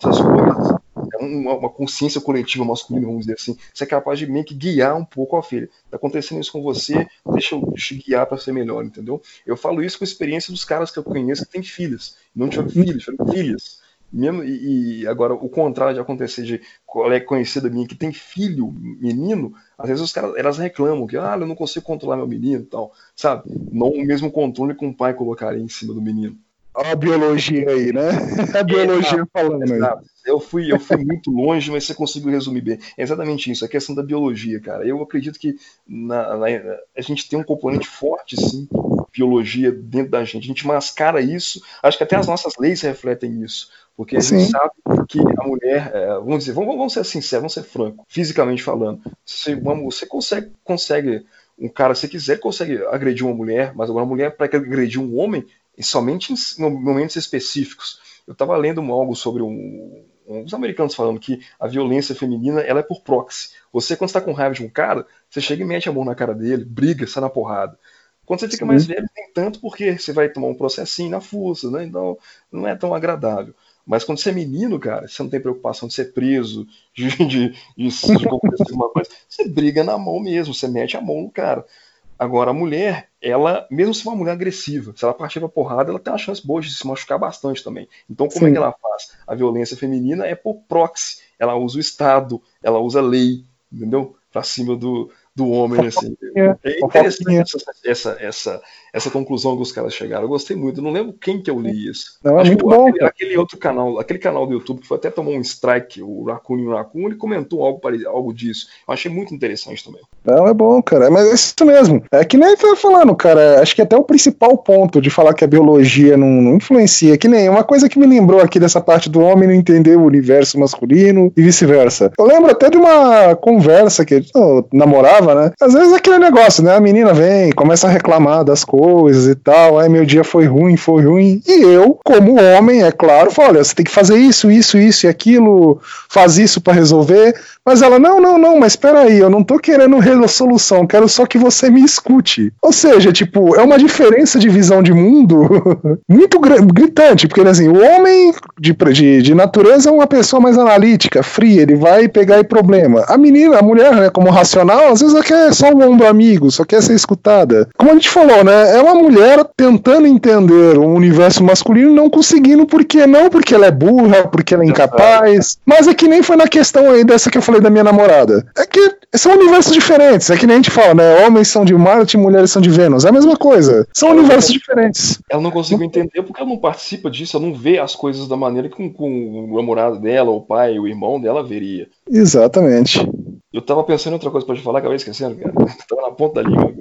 essas coisas, é uma, uma, consciência coletiva masculina, vamos dizer assim. Você é capaz de meio que guiar um pouco a filha. Tá acontecendo isso com você, deixa eu te guiar para ser melhor, entendeu? Eu falo isso com a experiência dos caras que eu conheço que têm filhas. Não tiveram filhos, tiveram filhas. Mesmo, e, e, agora o contrário de acontecer de colega conhecida minha que tem filho, menino, às vezes os caras elas reclamam que ah, eu não consigo controlar meu menino e tal, sabe? Não o mesmo controle que um pai colocaria em cima do menino.
Olha a biologia aí, né? A biologia é, falando
aí. Eu fui, eu fui muito longe, mas você conseguiu resumir bem. É exatamente isso, a questão da biologia, cara. Eu acredito que na, na, a gente tem um componente forte, sim, biologia dentro da gente. A gente mascara isso. Acho que até as nossas leis refletem isso. Porque a Sim. gente sabe que a mulher, é, vamos dizer, vamos, vamos ser sinceros, vamos ser franco, fisicamente falando, você, você consegue, consegue, um cara, se quiser, consegue agredir uma mulher, mas agora uma mulher, para agredir um homem, somente em momentos específicos. Eu estava lendo algo sobre um, uns americanos falando que a violência feminina ela é por proxy. Você, quando está com raiva de um cara, você chega e mete a mão na cara dele, briga, sai na porrada. Quando você fica Sim. mais velho, nem tanto porque você vai tomar um processinho na força, né? Então não é tão agradável. Mas quando você é menino, cara, você não tem preocupação de ser preso, de, de, de, de alguma coisa. Você briga na mão mesmo, você mete a mão no cara. Agora, a mulher, ela, mesmo se uma mulher agressiva, se ela partir pra porrada, ela tem uma chance boa de se machucar bastante também. Então, como Sim. é que ela faz? A violência feminina é por proxy. Ela usa o Estado, ela usa a lei, entendeu? Pra cima do, do homem, assim. É interessante essa, essa, essa, essa conclusão que os caras chegaram. Eu gostei muito. Eu não lembro quem que eu li isso.
Não, é muito
que,
bom.
Aquele, aquele, outro canal, aquele canal do YouTube que foi até tomou um strike, o Raccoon Raccoon, ele comentou algo, algo disso. Eu achei muito interessante também.
Não, é bom, cara. Mas é isso mesmo. É que nem foi falando, cara. Acho que até o principal ponto de falar que a biologia não, não influencia, que nem uma coisa que me lembrou aqui dessa parte do homem não entender o universo masculino e vice-versa. Eu lembro até de uma conversa que eu namorava, né? Às vezes é aquele negócio, né? A menina vem, começa a reclamar das coisas e tal. Aí meu dia foi ruim, foi ruim. E eu, como homem, é claro, falo: olha, você tem que fazer isso, isso, isso e aquilo, faz isso para resolver. Mas ela, não, não, não, mas peraí, eu não tô querendo resolução, quero só que você me escute. Ou seja, tipo, é uma diferença de visão de mundo muito gritante, porque assim, o homem de, de, de, natureza é uma pessoa mais analítica, fria, ele vai pegar e problema. A menina, a mulher, né, como racional, às vezes ela quer só um ombro amigo, só quer ser escutada. Como a gente falou, né, é uma mulher tentando entender o universo masculino, não conseguindo, porque não porque ela é burra, porque ela é incapaz, mas é que nem foi na questão aí dessa que eu falei falei da minha namorada. É que são universos diferentes. É que nem a gente fala, né? Homens são de Marte e mulheres são de Vênus. É a mesma coisa. São ela universos não, diferentes.
Ela não conseguiu entender porque ela não participa disso, ela não vê as coisas da maneira que com, com o namorado dela, o pai, o irmão dela veria.
Exatamente.
Eu tava pensando em outra coisa pra te falar, acabei esquecendo, cara. tava na ponta da língua.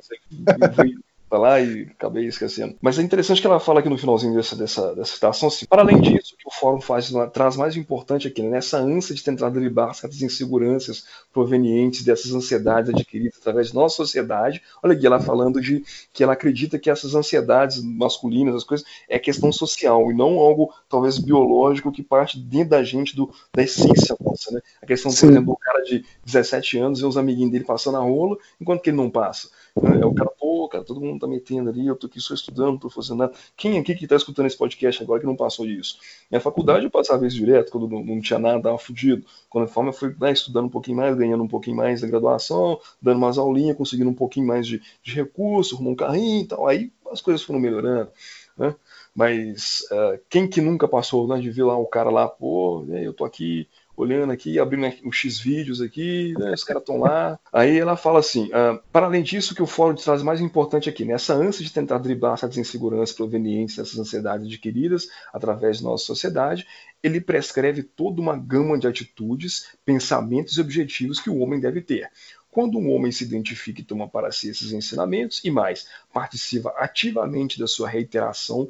Pra lá e acabei esquecendo. Mas é interessante que ela fala aqui no finalzinho dessa, dessa, dessa citação, assim, para além disso, o que o fórum faz, traz mais importante aqui, né, nessa ânsia de tentar driblar certas inseguranças provenientes dessas ansiedades adquiridas através de nossa sociedade. Olha aqui, ela falando de que ela acredita que essas ansiedades masculinas, as coisas, é questão social e não algo talvez biológico que parte dentro da gente, do, da essência nossa. né? A questão, por Sim. exemplo, do cara de 17 anos e os amiguinhos dele passando a rola, enquanto que ele não passa. É o cara, cara, todo mundo tá metendo ali, eu tô aqui só estudando, não tô fazendo nada. Quem aqui que tá escutando esse podcast agora que não passou disso? Minha faculdade eu passava isso direto, quando não, não tinha nada, tava fudido. Quando a forma eu fui né, estudando um pouquinho mais, ganhando um pouquinho mais da graduação, dando umas aulinhas, conseguindo um pouquinho mais de, de recurso, arrumando um carrinho e tal. Aí as coisas foram melhorando, né? Mas uh, quem que nunca passou, né, de ver lá o cara lá, pô, né, eu tô aqui olhando aqui, abrindo os X vídeos aqui, né, os caras estão lá. Aí ela fala assim: uh, para além disso, o que o fórum traz mais importante aqui, nessa ânsia de tentar driblar essas inseguranças provenientes dessas ansiedades adquiridas através da nossa sociedade, ele prescreve toda uma gama de atitudes, pensamentos e objetivos que o homem deve ter. Quando um homem se identifica e toma para si esses ensinamentos, e mais, participa ativamente da sua reiteração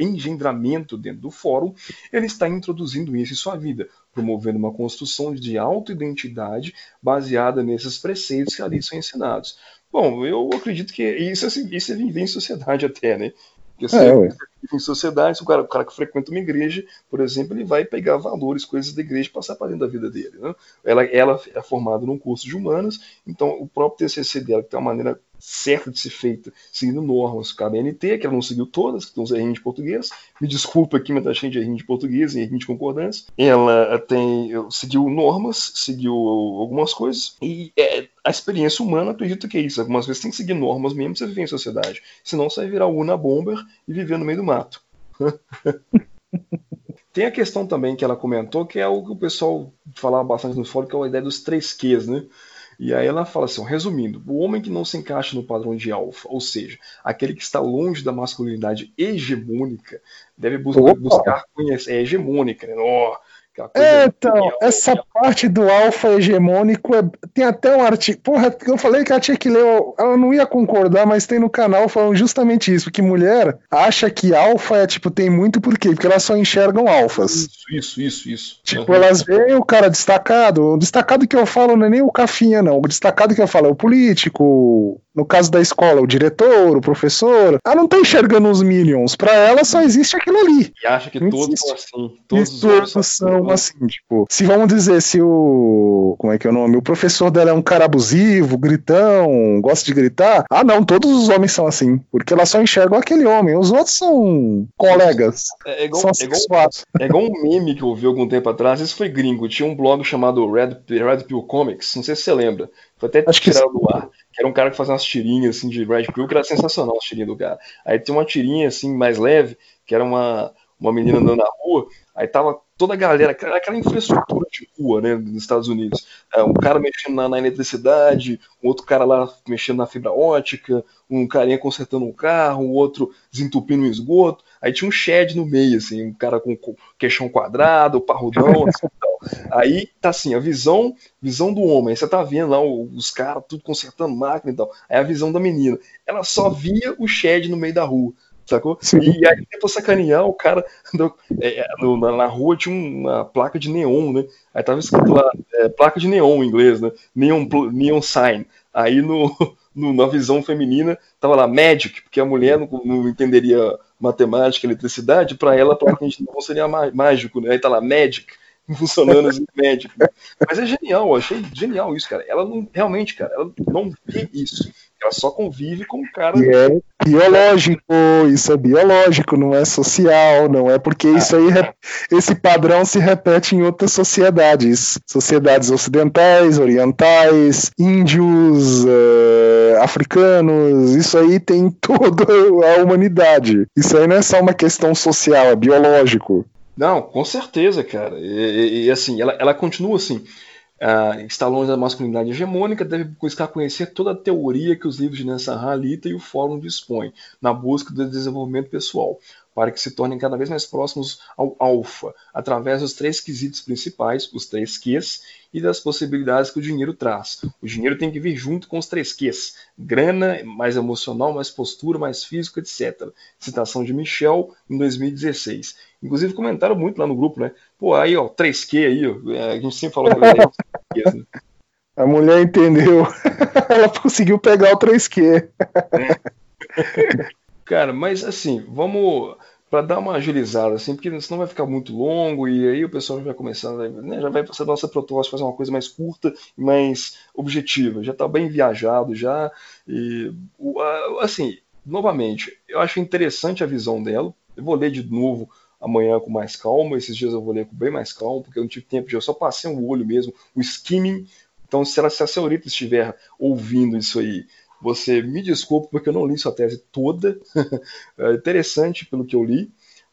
engendramento, dentro do fórum, ele está introduzindo isso em sua vida, promovendo uma construção de autoidentidade baseada nesses preceitos que ali são ensinados. Bom, eu acredito que isso, é, isso é viver em sociedade até, né? Porque é, vive em sociedade, o cara, o cara que frequenta uma igreja, por exemplo, ele vai pegar valores, coisas da igreja e passar para dentro da vida dele. Né? Ela, ela é formada num curso de humanas, então o próprio TCC dela, que tem uma maneira certa de ser feita, seguindo normas com a BNT, que ela não seguiu todas, que tem uns errinhos de português. Me desculpa aqui, mas tá cheio de errinhos de português e errinhos de concordância. Ela tem, seguiu normas, seguiu algumas coisas, e é, a experiência humana acredita que é isso. Algumas vezes tem que seguir normas mesmo pra você viver em sociedade. Senão você vai virar Una Bomber e viver no meio do mato. Tem a questão também que ela comentou, que é o que o pessoal falava bastante no fórum, que é a ideia dos três Qs, né? E aí ela fala assim, resumindo, o homem que não se encaixa no padrão de alfa, ou seja, aquele que está longe da masculinidade hegemônica, deve buscar, buscar conhecer, é hegemônica, né? Oh,
é, então, essa parte do alfa hegemônico é, tem até um artigo. Porra, eu falei que ela tinha que ler. Ela não ia concordar, mas tem no canal falando justamente isso: que mulher acha que alfa é tipo, tem muito por quê? Porque elas só enxergam alfas.
Isso, isso, isso, isso.
Tipo, uhum. elas veem o cara destacado. O destacado que eu falo não é nem o cafinha, não. O destacado que eu falo é o político, no caso da escola, o diretor, o professor, ela não tá enxergando os minions. Pra ela só existe aquilo ali.
E acha que todos são assim.
Todos, todos são assim, tipo. Se vamos dizer, se o. Como é que é o nome? O professor dela é um cara abusivo, gritão, gosta de gritar. Ah, não, todos os homens são assim. Porque ela só enxerga aquele homem. Os outros são colegas.
É, é igual, são é, igual, é igual um meme que eu vi algum tempo atrás. Isso foi gringo. Tinha um blog chamado Red, Red Pill Comics. Não sei se você lembra. Foi até Acho tirado do ar que era um cara que fazia umas tirinhas assim de Red Pill, que era sensacional as tirinhas do cara. Aí tem uma tirinha assim mais leve, que era uma, uma menina andando na rua, aí tava toda a galera, aquela infraestrutura de rua, né, nos Estados Unidos. É, um cara mexendo na, na, eletricidade, um outro cara lá mexendo na fibra ótica, um carinha consertando um carro, um outro desentupindo um esgoto. Aí tinha um shed no meio, assim, um cara com queixão quadrado, parrudão, assim, Aí tá assim, a visão, visão do homem. Você tá vendo lá os caras tudo consertando máquina e tal. Aí a visão da menina. Ela só via o shed no meio da rua sacou? Sim. E aí, depois sacanear, o cara é, no, na, na, rua tinha uma placa de neon, né? Aí tava escrito lá, é, placa de neon em inglês, né? Neon, neon sign. Aí no, no, na visão feminina tava lá magic, porque a mulher não, não entenderia matemática, eletricidade, para ela a placa de neon seria mágico, né? Aí tá lá magic funcionando assim, médico. Mas é genial, eu achei genial isso, cara. Ela não, realmente, cara, ela não vê isso. Ela só convive com o cara.
E é biológico, isso é biológico, não é social, não é porque isso aí, esse padrão se repete em outras sociedades, sociedades ocidentais, orientais, índios, uh, africanos, isso aí tem toda a humanidade. Isso aí não é só uma questão social, é biológico.
Não, com certeza, cara. E, e, e assim, ela, ela continua assim. Uh, está longe da masculinidade hegemônica, deve buscar conhecer toda a teoria que os livros de Nancy Halita e o Fórum dispõem, na busca do desenvolvimento pessoal, para que se tornem cada vez mais próximos ao alfa, através dos três quesitos principais, os três Qs, e das possibilidades que o dinheiro traz. O dinheiro tem que vir junto com os três Qs: grana, mais emocional, mais postura, mais físico, etc. Citação de Michel em 2016. Inclusive comentaram muito lá no grupo, né? Pô, aí, ó, 3Q aí, ó, é, a gente sempre falou que né?
A mulher entendeu. Ela conseguiu pegar o 3Q.
Cara, mas assim, vamos para dar uma agilizada, assim, porque senão vai ficar muito longo e aí o pessoal já vai começando, né, já vai passar nossa proposta fazer uma coisa mais curta e mais objetiva, já está bem viajado já e assim, novamente, eu acho interessante a visão dela. Eu vou ler de novo amanhã com mais calma, esses dias eu vou ler com bem mais calma, porque eu não tive tempo de eu só passei um olho mesmo, o skimming. Então, se, ela, se a senhorita estiver ouvindo isso aí você me desculpe porque eu não li sua tese toda. é interessante pelo que eu li,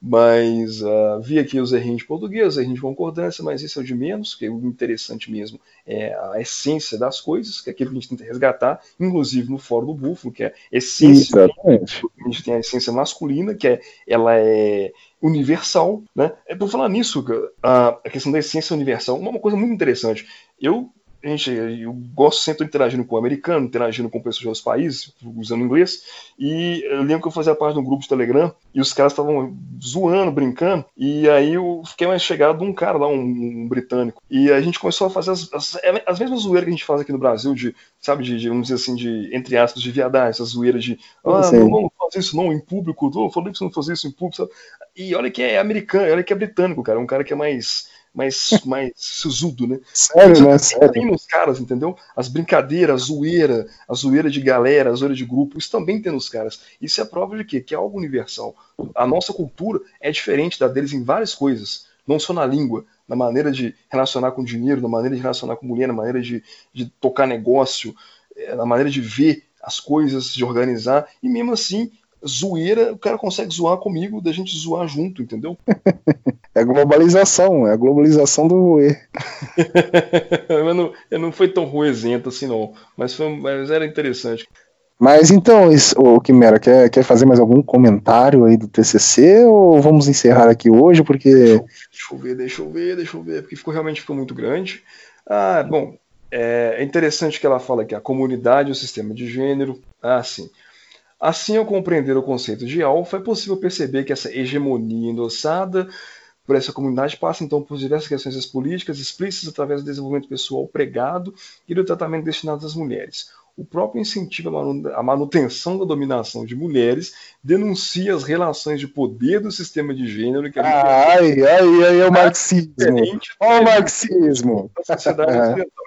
mas uh, vi aqui os errinhos de português, os errinhos de concordância, mas isso é o de menos, que o interessante mesmo é a essência das coisas, que é aquilo que a gente tenta resgatar, inclusive no Fórum do Búfalo, que é a essência. Exatamente. A gente tem a essência masculina, que é, ela é universal, né? É por falar nisso, a, a questão da essência universal, uma coisa muito interessante. Eu gente, eu gosto sempre interagindo com o americano, interagindo com pessoas de outros países, usando inglês, e eu lembro que eu fazia parte de um grupo de Telegram, e os caras estavam zoando, brincando, e aí eu fiquei mais chegado de um cara lá, um, um britânico, e a gente começou a fazer as, as, as, mesmas zoeiras que a gente faz aqui no Brasil, de, sabe, de, de vamos dizer assim, de, entre aspas, de viadagem, essas zoeiras de, ah, não, não, faz isso não, em público, eu falei que você não faz isso em público, sabe? e olha que é americano, olha que é britânico, cara, um cara que é mais mais, mais suzudo, né?
Sério, né? Sério.
Tem nos caras, entendeu? As brincadeiras, a zoeira, a zoeira de galera, a zoeira de grupo, isso também tem nos caras. Isso é prova de quê? Que é algo universal. A nossa cultura é diferente da deles em várias coisas. Não só na língua, na maneira de relacionar com dinheiro, na maneira de relacionar com mulher, na maneira de, de tocar negócio, eh, na maneira de ver as coisas, de organizar, e mesmo assim zoeira, o cara consegue zoar comigo, da gente zoar junto, entendeu?
É globalização, é a globalização do Rue.
eu, não, eu não foi tão ruezento assim, não. Mas, foi, mas era interessante.
Mas então, o Quimera, quer, quer fazer mais algum comentário aí do TCC ou vamos encerrar aqui hoje? Porque. Deixa
eu ver, deixa eu ver, deixa eu ver, porque ficou, realmente ficou muito grande. Ah, bom, é interessante que ela fala que a comunidade e o sistema de gênero. Ah, sim. Assim, ao compreender o conceito de alfa, é possível perceber que essa hegemonia endossada por essa comunidade passa então por diversas questões políticas explícitas através do desenvolvimento pessoal pregado e do tratamento destinado às mulheres. O próprio incentivo à manutenção da dominação de mulheres denuncia as relações de poder do sistema de gênero que a
gente ai, ai, ai, é o marxismo. Olha o marxismo.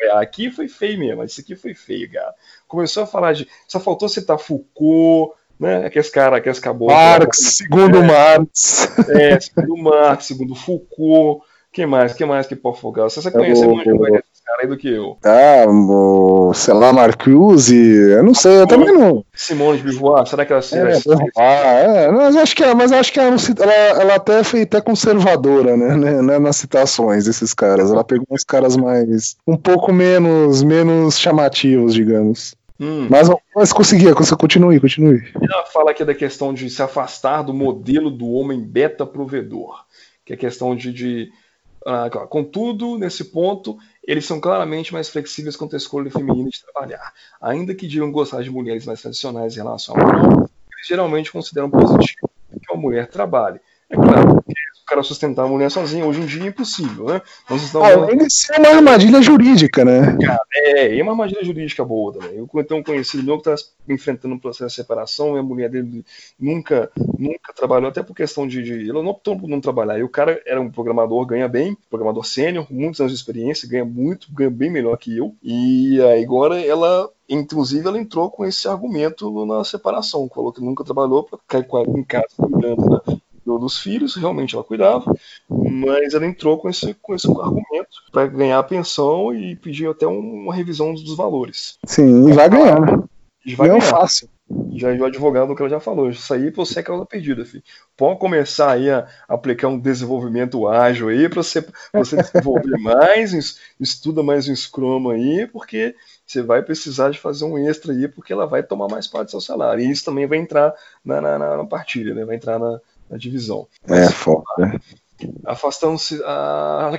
É, aqui foi feio mesmo, isso aqui foi feio, cara. Começou a falar de. Só faltou citar Foucault, né? Aqueles caras, aqueles caboclos.
Marx, segundo é, Marx.
É, segundo Marx, segundo Foucault. Quem mais? Quem mais que pode folgar? Você, você conhece muito mais desses caras aí do que eu.
Ah, o, sei lá, Marcuse, eu não sei, eu também não.
Simone de Beauvoir, será que ela se
é, Ah, é, mas acho que, mas acho que ela, ela, ela até foi até conservadora, né, né, né, nas citações desses caras. Ela pegou uns caras mais, um pouco menos, menos chamativos, digamos. Hum. Mas, mas conseguia, continue, continue.
Ela fala aqui da questão de se afastar do modelo do homem beta provedor, que é questão de, de ah, contudo, nesse ponto, eles são claramente mais flexíveis quanto à escolha feminina de trabalhar. Ainda que digam gostar de mulheres mais tradicionais em relação ao homem, eles geralmente consideram positivo que uma mulher trabalhe. É claro, que cara sustentar a mulher sozinho. Hoje em dia é impossível, né?
Nós estamos... Além de ser uma armadilha jurídica, né?
É, é uma armadilha jurídica boa também. Eu tenho um conhecido meu que está enfrentando um processo de separação e a mulher dele nunca, nunca trabalhou, até por questão de. de ele não optou por não trabalhar. E o cara era um programador, ganha bem, programador sênior, muitos anos de experiência, ganha muito, ganha bem melhor que eu. E agora ela Inclusive, ela entrou com esse argumento na separação, falou que nunca trabalhou para ficar em casa cuidando né? Dos filhos, realmente ela cuidava, mas ela entrou com esse, com esse argumento para ganhar a pensão e pedir até uma revisão dos valores.
Sim, e vai ganhar, né?
E vai Não ganhar. fácil. Já o advogado que ela já falou, isso aí você é causa perdida, filho. Pode começar aí a aplicar um desenvolvimento ágil aí para você, você desenvolver mais, estuda mais um Scrum aí, porque você vai precisar de fazer um extra aí, porque ela vai tomar mais parte do seu salário. E isso também vai entrar na, na, na partilha, né? Vai entrar na, na divisão.
É, foda. Né?
Afastando-se,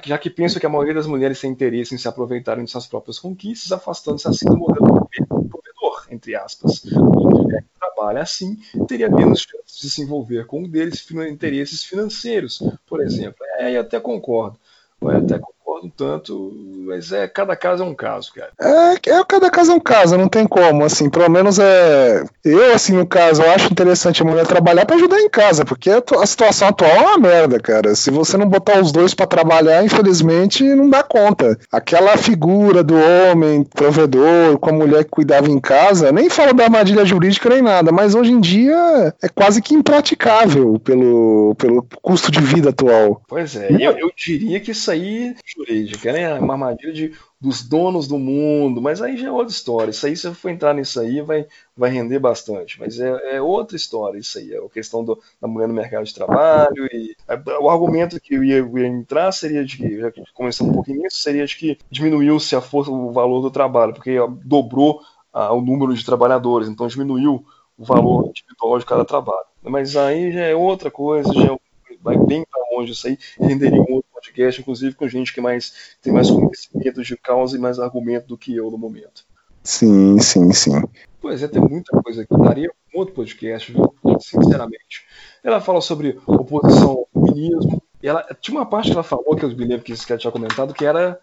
já que penso que a maioria das mulheres tem interesse em se aproveitarem de suas próprias conquistas, afastando-se assim do modelo provedor, entre aspas. Onde mulher que trabalha assim teria menos chances de se envolver com um deles interesses financeiros, por exemplo. É, eu até concordo. Eu até concordo um tanto, mas é cada caso é um caso, cara.
É, é cada caso é um caso, não tem como, assim, pelo menos é. Eu, assim, no caso, eu acho interessante a mulher trabalhar para ajudar em casa, porque a situação atual é uma merda, cara. Se você não botar os dois para trabalhar, infelizmente, não dá conta. Aquela figura do homem provedor com a mulher que cuidava em casa, nem falo da armadilha jurídica nem nada, mas hoje em dia é quase que impraticável pelo, pelo custo de vida atual.
Pois é, eu, eu diria que isso aí, jurídica, né? Uma armadilha de dos donos do mundo, mas aí já é outra história. Isso aí, se eu for entrar nisso aí, vai, vai render bastante. Mas é, é outra história isso aí. É a questão do, da mulher no mercado de trabalho. E é, o argumento que eu ia, eu ia, entrar seria de que, já começando um pouquinho nisso, seria de que diminuiu-se a força, o valor do trabalho, porque dobrou a, o número de trabalhadores, então diminuiu o valor individual de cada trabalho. Mas aí já é outra coisa, já é, vai bem para longe isso aí, renderia um outro podcast, inclusive com gente que mais tem mais conhecimento de causa e mais argumento do que eu no momento.
Sim, sim, sim.
Pois é, tem muita coisa aqui. Daria um outro podcast, viu? Sinceramente. Ela fala sobre oposição ao feminismo. E ela, tinha uma parte que ela falou, que eu me lembro que você tinha comentado, que era,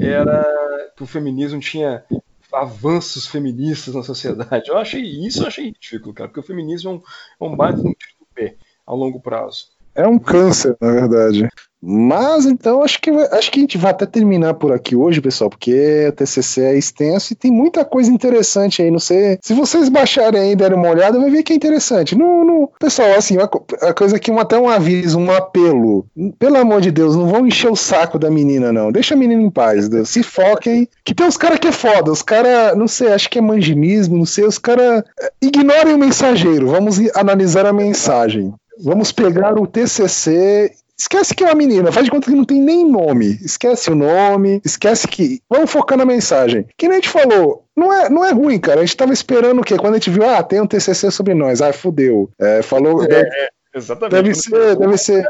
era que o feminismo tinha avanços feministas na sociedade. Eu achei isso, eu achei ridículo, cara, porque o feminismo é um, é um baita no tiro do pé a longo prazo.
É um câncer, na verdade. Mas então acho que acho que a gente vai até terminar por aqui hoje, pessoal, porque o TCC é extenso e tem muita coisa interessante aí. Não sei se vocês baixarem aí derem uma olhada, vai ver que é interessante. No, no pessoal, assim, a coisa aqui um, até um aviso, um apelo. Pelo amor de Deus, não vão encher o saco da menina não. Deixa a menina em paz. Deus. Se foquem. Que tem os caras que é foda. Os caras, não sei, acho que é manginismo, não sei. Os caras eh, ignorem o mensageiro. Vamos analisar a mensagem. Vamos pegar o TCC Esquece que é uma menina, faz de conta que não tem nem nome. Esquece o nome, esquece que. Vamos focar na mensagem. Que nem a gente falou, não é, não é ruim, cara. A gente tava esperando o quê? Quando a gente viu, ah, tem um TCC sobre nós. Ah, fudeu. É, falou. É, deve, é, exatamente. Deve ser, deve ser.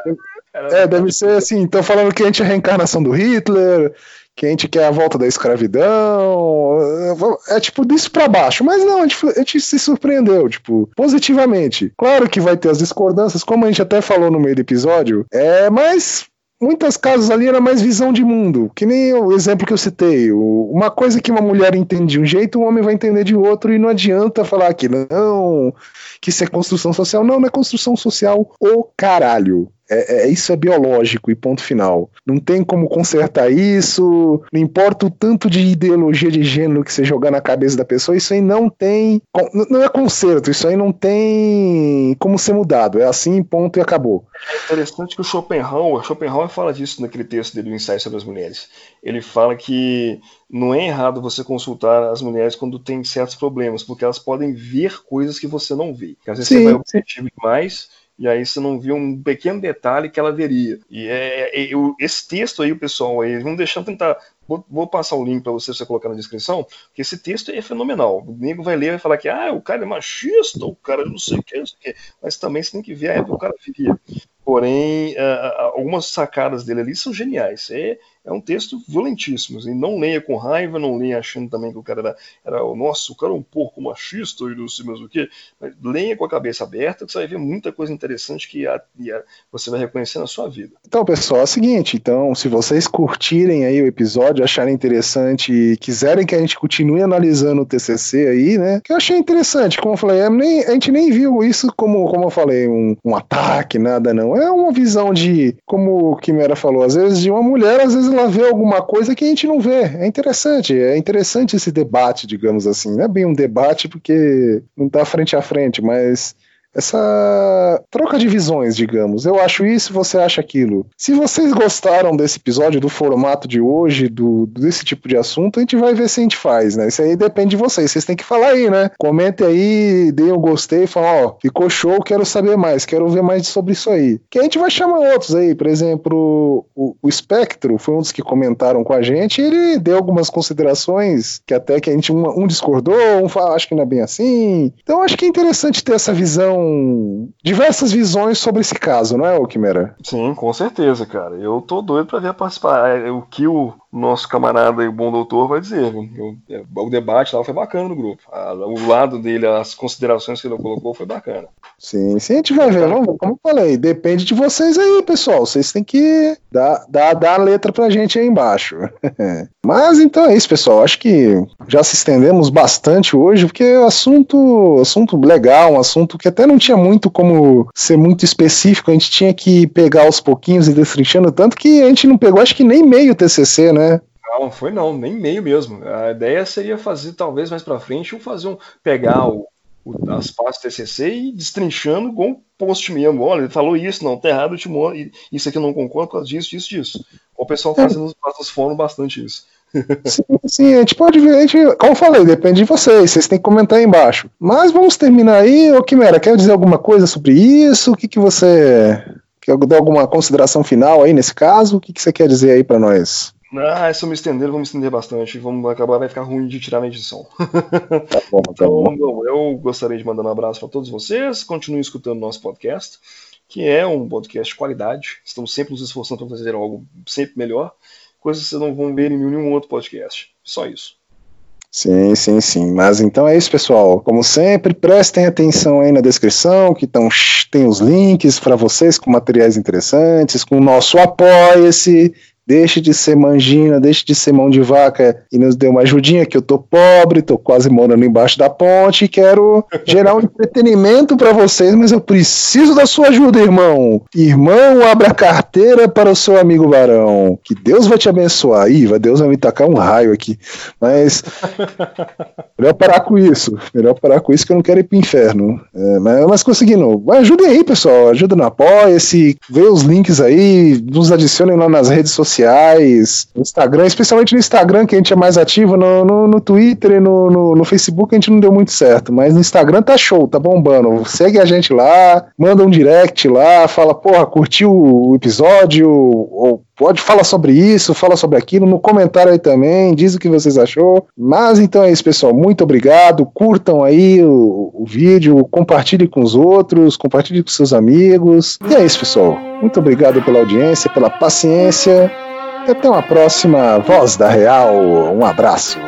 É, deve ser assim. Estão falando que a gente é a reencarnação do Hitler, que a gente quer a volta da escravidão. É tipo disso para baixo. Mas não, a gente, a gente, se surpreendeu, tipo, positivamente. Claro que vai ter as discordâncias, como a gente até falou no meio do episódio, é, mas muitas casos ali era mais visão de mundo, que nem o exemplo que eu citei. Uma coisa que uma mulher entende de um jeito, um homem vai entender de outro, e não adianta falar que não, que isso é construção social. Não, não é construção social o caralho. É, é, isso é biológico e ponto final. Não tem como consertar isso, não importa o tanto de ideologia de gênero que você jogar na cabeça da pessoa, isso aí não tem. Não é conserto, isso aí não tem como ser mudado. É assim, ponto e acabou.
É interessante que o Schopenhauer, Schopenhauer fala disso naquele texto dele, o ensaio sobre as mulheres. Ele fala que não é errado você consultar as mulheres quando tem certos problemas, porque elas podem ver coisas que você não vê. Às vezes sim, você vai objetivo demais e aí você não viu um pequeno detalhe que ela veria. E é, é, é esse texto aí, o pessoal, aí, vamos deixar tentar. Vou, vou passar o link para você, você colocar na descrição, porque esse texto é fenomenal. O nego vai ler e vai falar que ah, o cara é machista, o cara não sei o que, não sei o que. Mas também você tem que ver a época que o cara vivia. Porém, algumas sacadas dele ali são geniais. É, é um texto violentíssimo. E não leia com raiva, não leia achando também que o cara era, era nossa, o cara é um porco machista e não sei mais o quê. Mas leia com a cabeça aberta que você vai ver muita coisa interessante que a, a, você vai reconhecer na sua vida.
Então, pessoal, é o seguinte: então, se vocês curtirem aí o episódio, acharem interessante e quiserem que a gente continue analisando o TCC aí, né? Que eu achei interessante. Como eu falei, é, nem, a gente nem viu isso como, como eu falei, um, um ataque, nada não. É uma visão de, como o Kimera falou, às vezes de uma mulher, às vezes ela vê alguma coisa que a gente não vê. É interessante, é interessante esse debate, digamos assim. Não é bem um debate porque não está frente a frente, mas essa troca de visões, digamos. Eu acho isso, você acha aquilo. Se vocês gostaram desse episódio, do formato de hoje, do, desse tipo de assunto, a gente vai ver se a gente faz, né? Isso aí depende de vocês. Vocês têm que falar aí, né? Comentem aí, deem um gostei, falem, ó, ficou show, quero saber mais, quero ver mais sobre isso aí. Que a gente vai chamar outros aí, por exemplo, o, o Espectro foi um dos que comentaram com a gente, ele deu algumas considerações que até que a gente, um, um discordou, um fala, acho que não é bem assim. Então acho que é interessante ter essa visão diversas visões sobre esse caso, não é, Quimera?
Sim, com certeza, cara. Eu tô doido para ver participar. É, o que o nosso camarada e bom doutor vai dizer. É, o, debate lá foi bacana no grupo. o lado dele, as considerações que ele colocou foi bacana.
Sim, sim, a gente vai ver. Como eu falei, depende de vocês aí, pessoal. Vocês têm que dar, dar, dar a letra pra gente aí embaixo. Mas então é isso, pessoal. Acho que já se estendemos bastante hoje, porque é assunto, assunto legal, um assunto que até não tinha muito como ser muito específico. A gente tinha que pegar aos pouquinhos e destrinchando, tanto que a gente não pegou, acho que nem meio TCC, né?
Não, foi não, nem meio mesmo. A ideia seria fazer, talvez mais para frente, ou fazer um pegar o, o, as partes do TCC e destrinchando com o post mesmo. Olha, ele falou isso, não, tá errado, Timon, isso aqui eu não concordo por causa disso, disso, disso. O pessoal é. fazendo os fóruns bastante isso.
Sim, sim, a gente pode ver, a gente, como eu falei, depende de vocês, vocês têm que comentar aí embaixo. Mas vamos terminar aí. Ô Quimera, quer dizer alguma coisa sobre isso? O que, que você. Quer dar alguma consideração final aí nesse caso? O que, que você quer dizer aí para nós?
Ah, se eu me estender, vou me estender bastante. Vamos acabar, vai ficar ruim de tirar na edição. Tá bom, tá então, bom. eu gostaria de mandar um abraço para todos vocês. Continuem escutando nosso podcast, que é um podcast de qualidade. Estamos sempre nos esforçando para fazer algo sempre melhor coisas que vocês não vão ver em nenhum outro podcast. Só isso.
Sim, sim, sim. Mas então é isso, pessoal. Como sempre, prestem atenção aí na descrição, que tão, tem os links para vocês com materiais interessantes, com o nosso Apoia-se, Deixe de ser mangina, deixe de ser mão de vaca e nos dê uma ajudinha que eu tô pobre, tô quase morando embaixo da ponte e quero gerar um entretenimento para vocês, mas eu preciso da sua ajuda, irmão. Irmão, abra a carteira para o seu amigo varão. Que Deus vai te abençoar. Ih, Deus vai me tacar um raio aqui. Mas melhor parar com isso. Melhor parar com isso que eu não quero ir pro inferno. É, mas, mas conseguindo. Ajudem aí, pessoal. Ajuda no apoia-se, vê os links aí, nos adicionem lá nas redes sociais sociais, no Instagram, especialmente no Instagram, que a gente é mais ativo, no, no, no Twitter e no, no, no, Facebook a gente não deu muito certo, mas no Instagram tá show, tá bombando. Segue a gente lá, manda um direct lá, fala, porra, curtiu o episódio, ou pode falar sobre isso, fala sobre aquilo, no comentário aí também, diz o que vocês achou. Mas então é isso, pessoal. Muito obrigado. Curtam aí o, o vídeo, compartilhem com os outros, compartilhem com seus amigos. E é isso, pessoal. Muito obrigado pela audiência, pela paciência. E até uma próxima Voz da Real. Um abraço.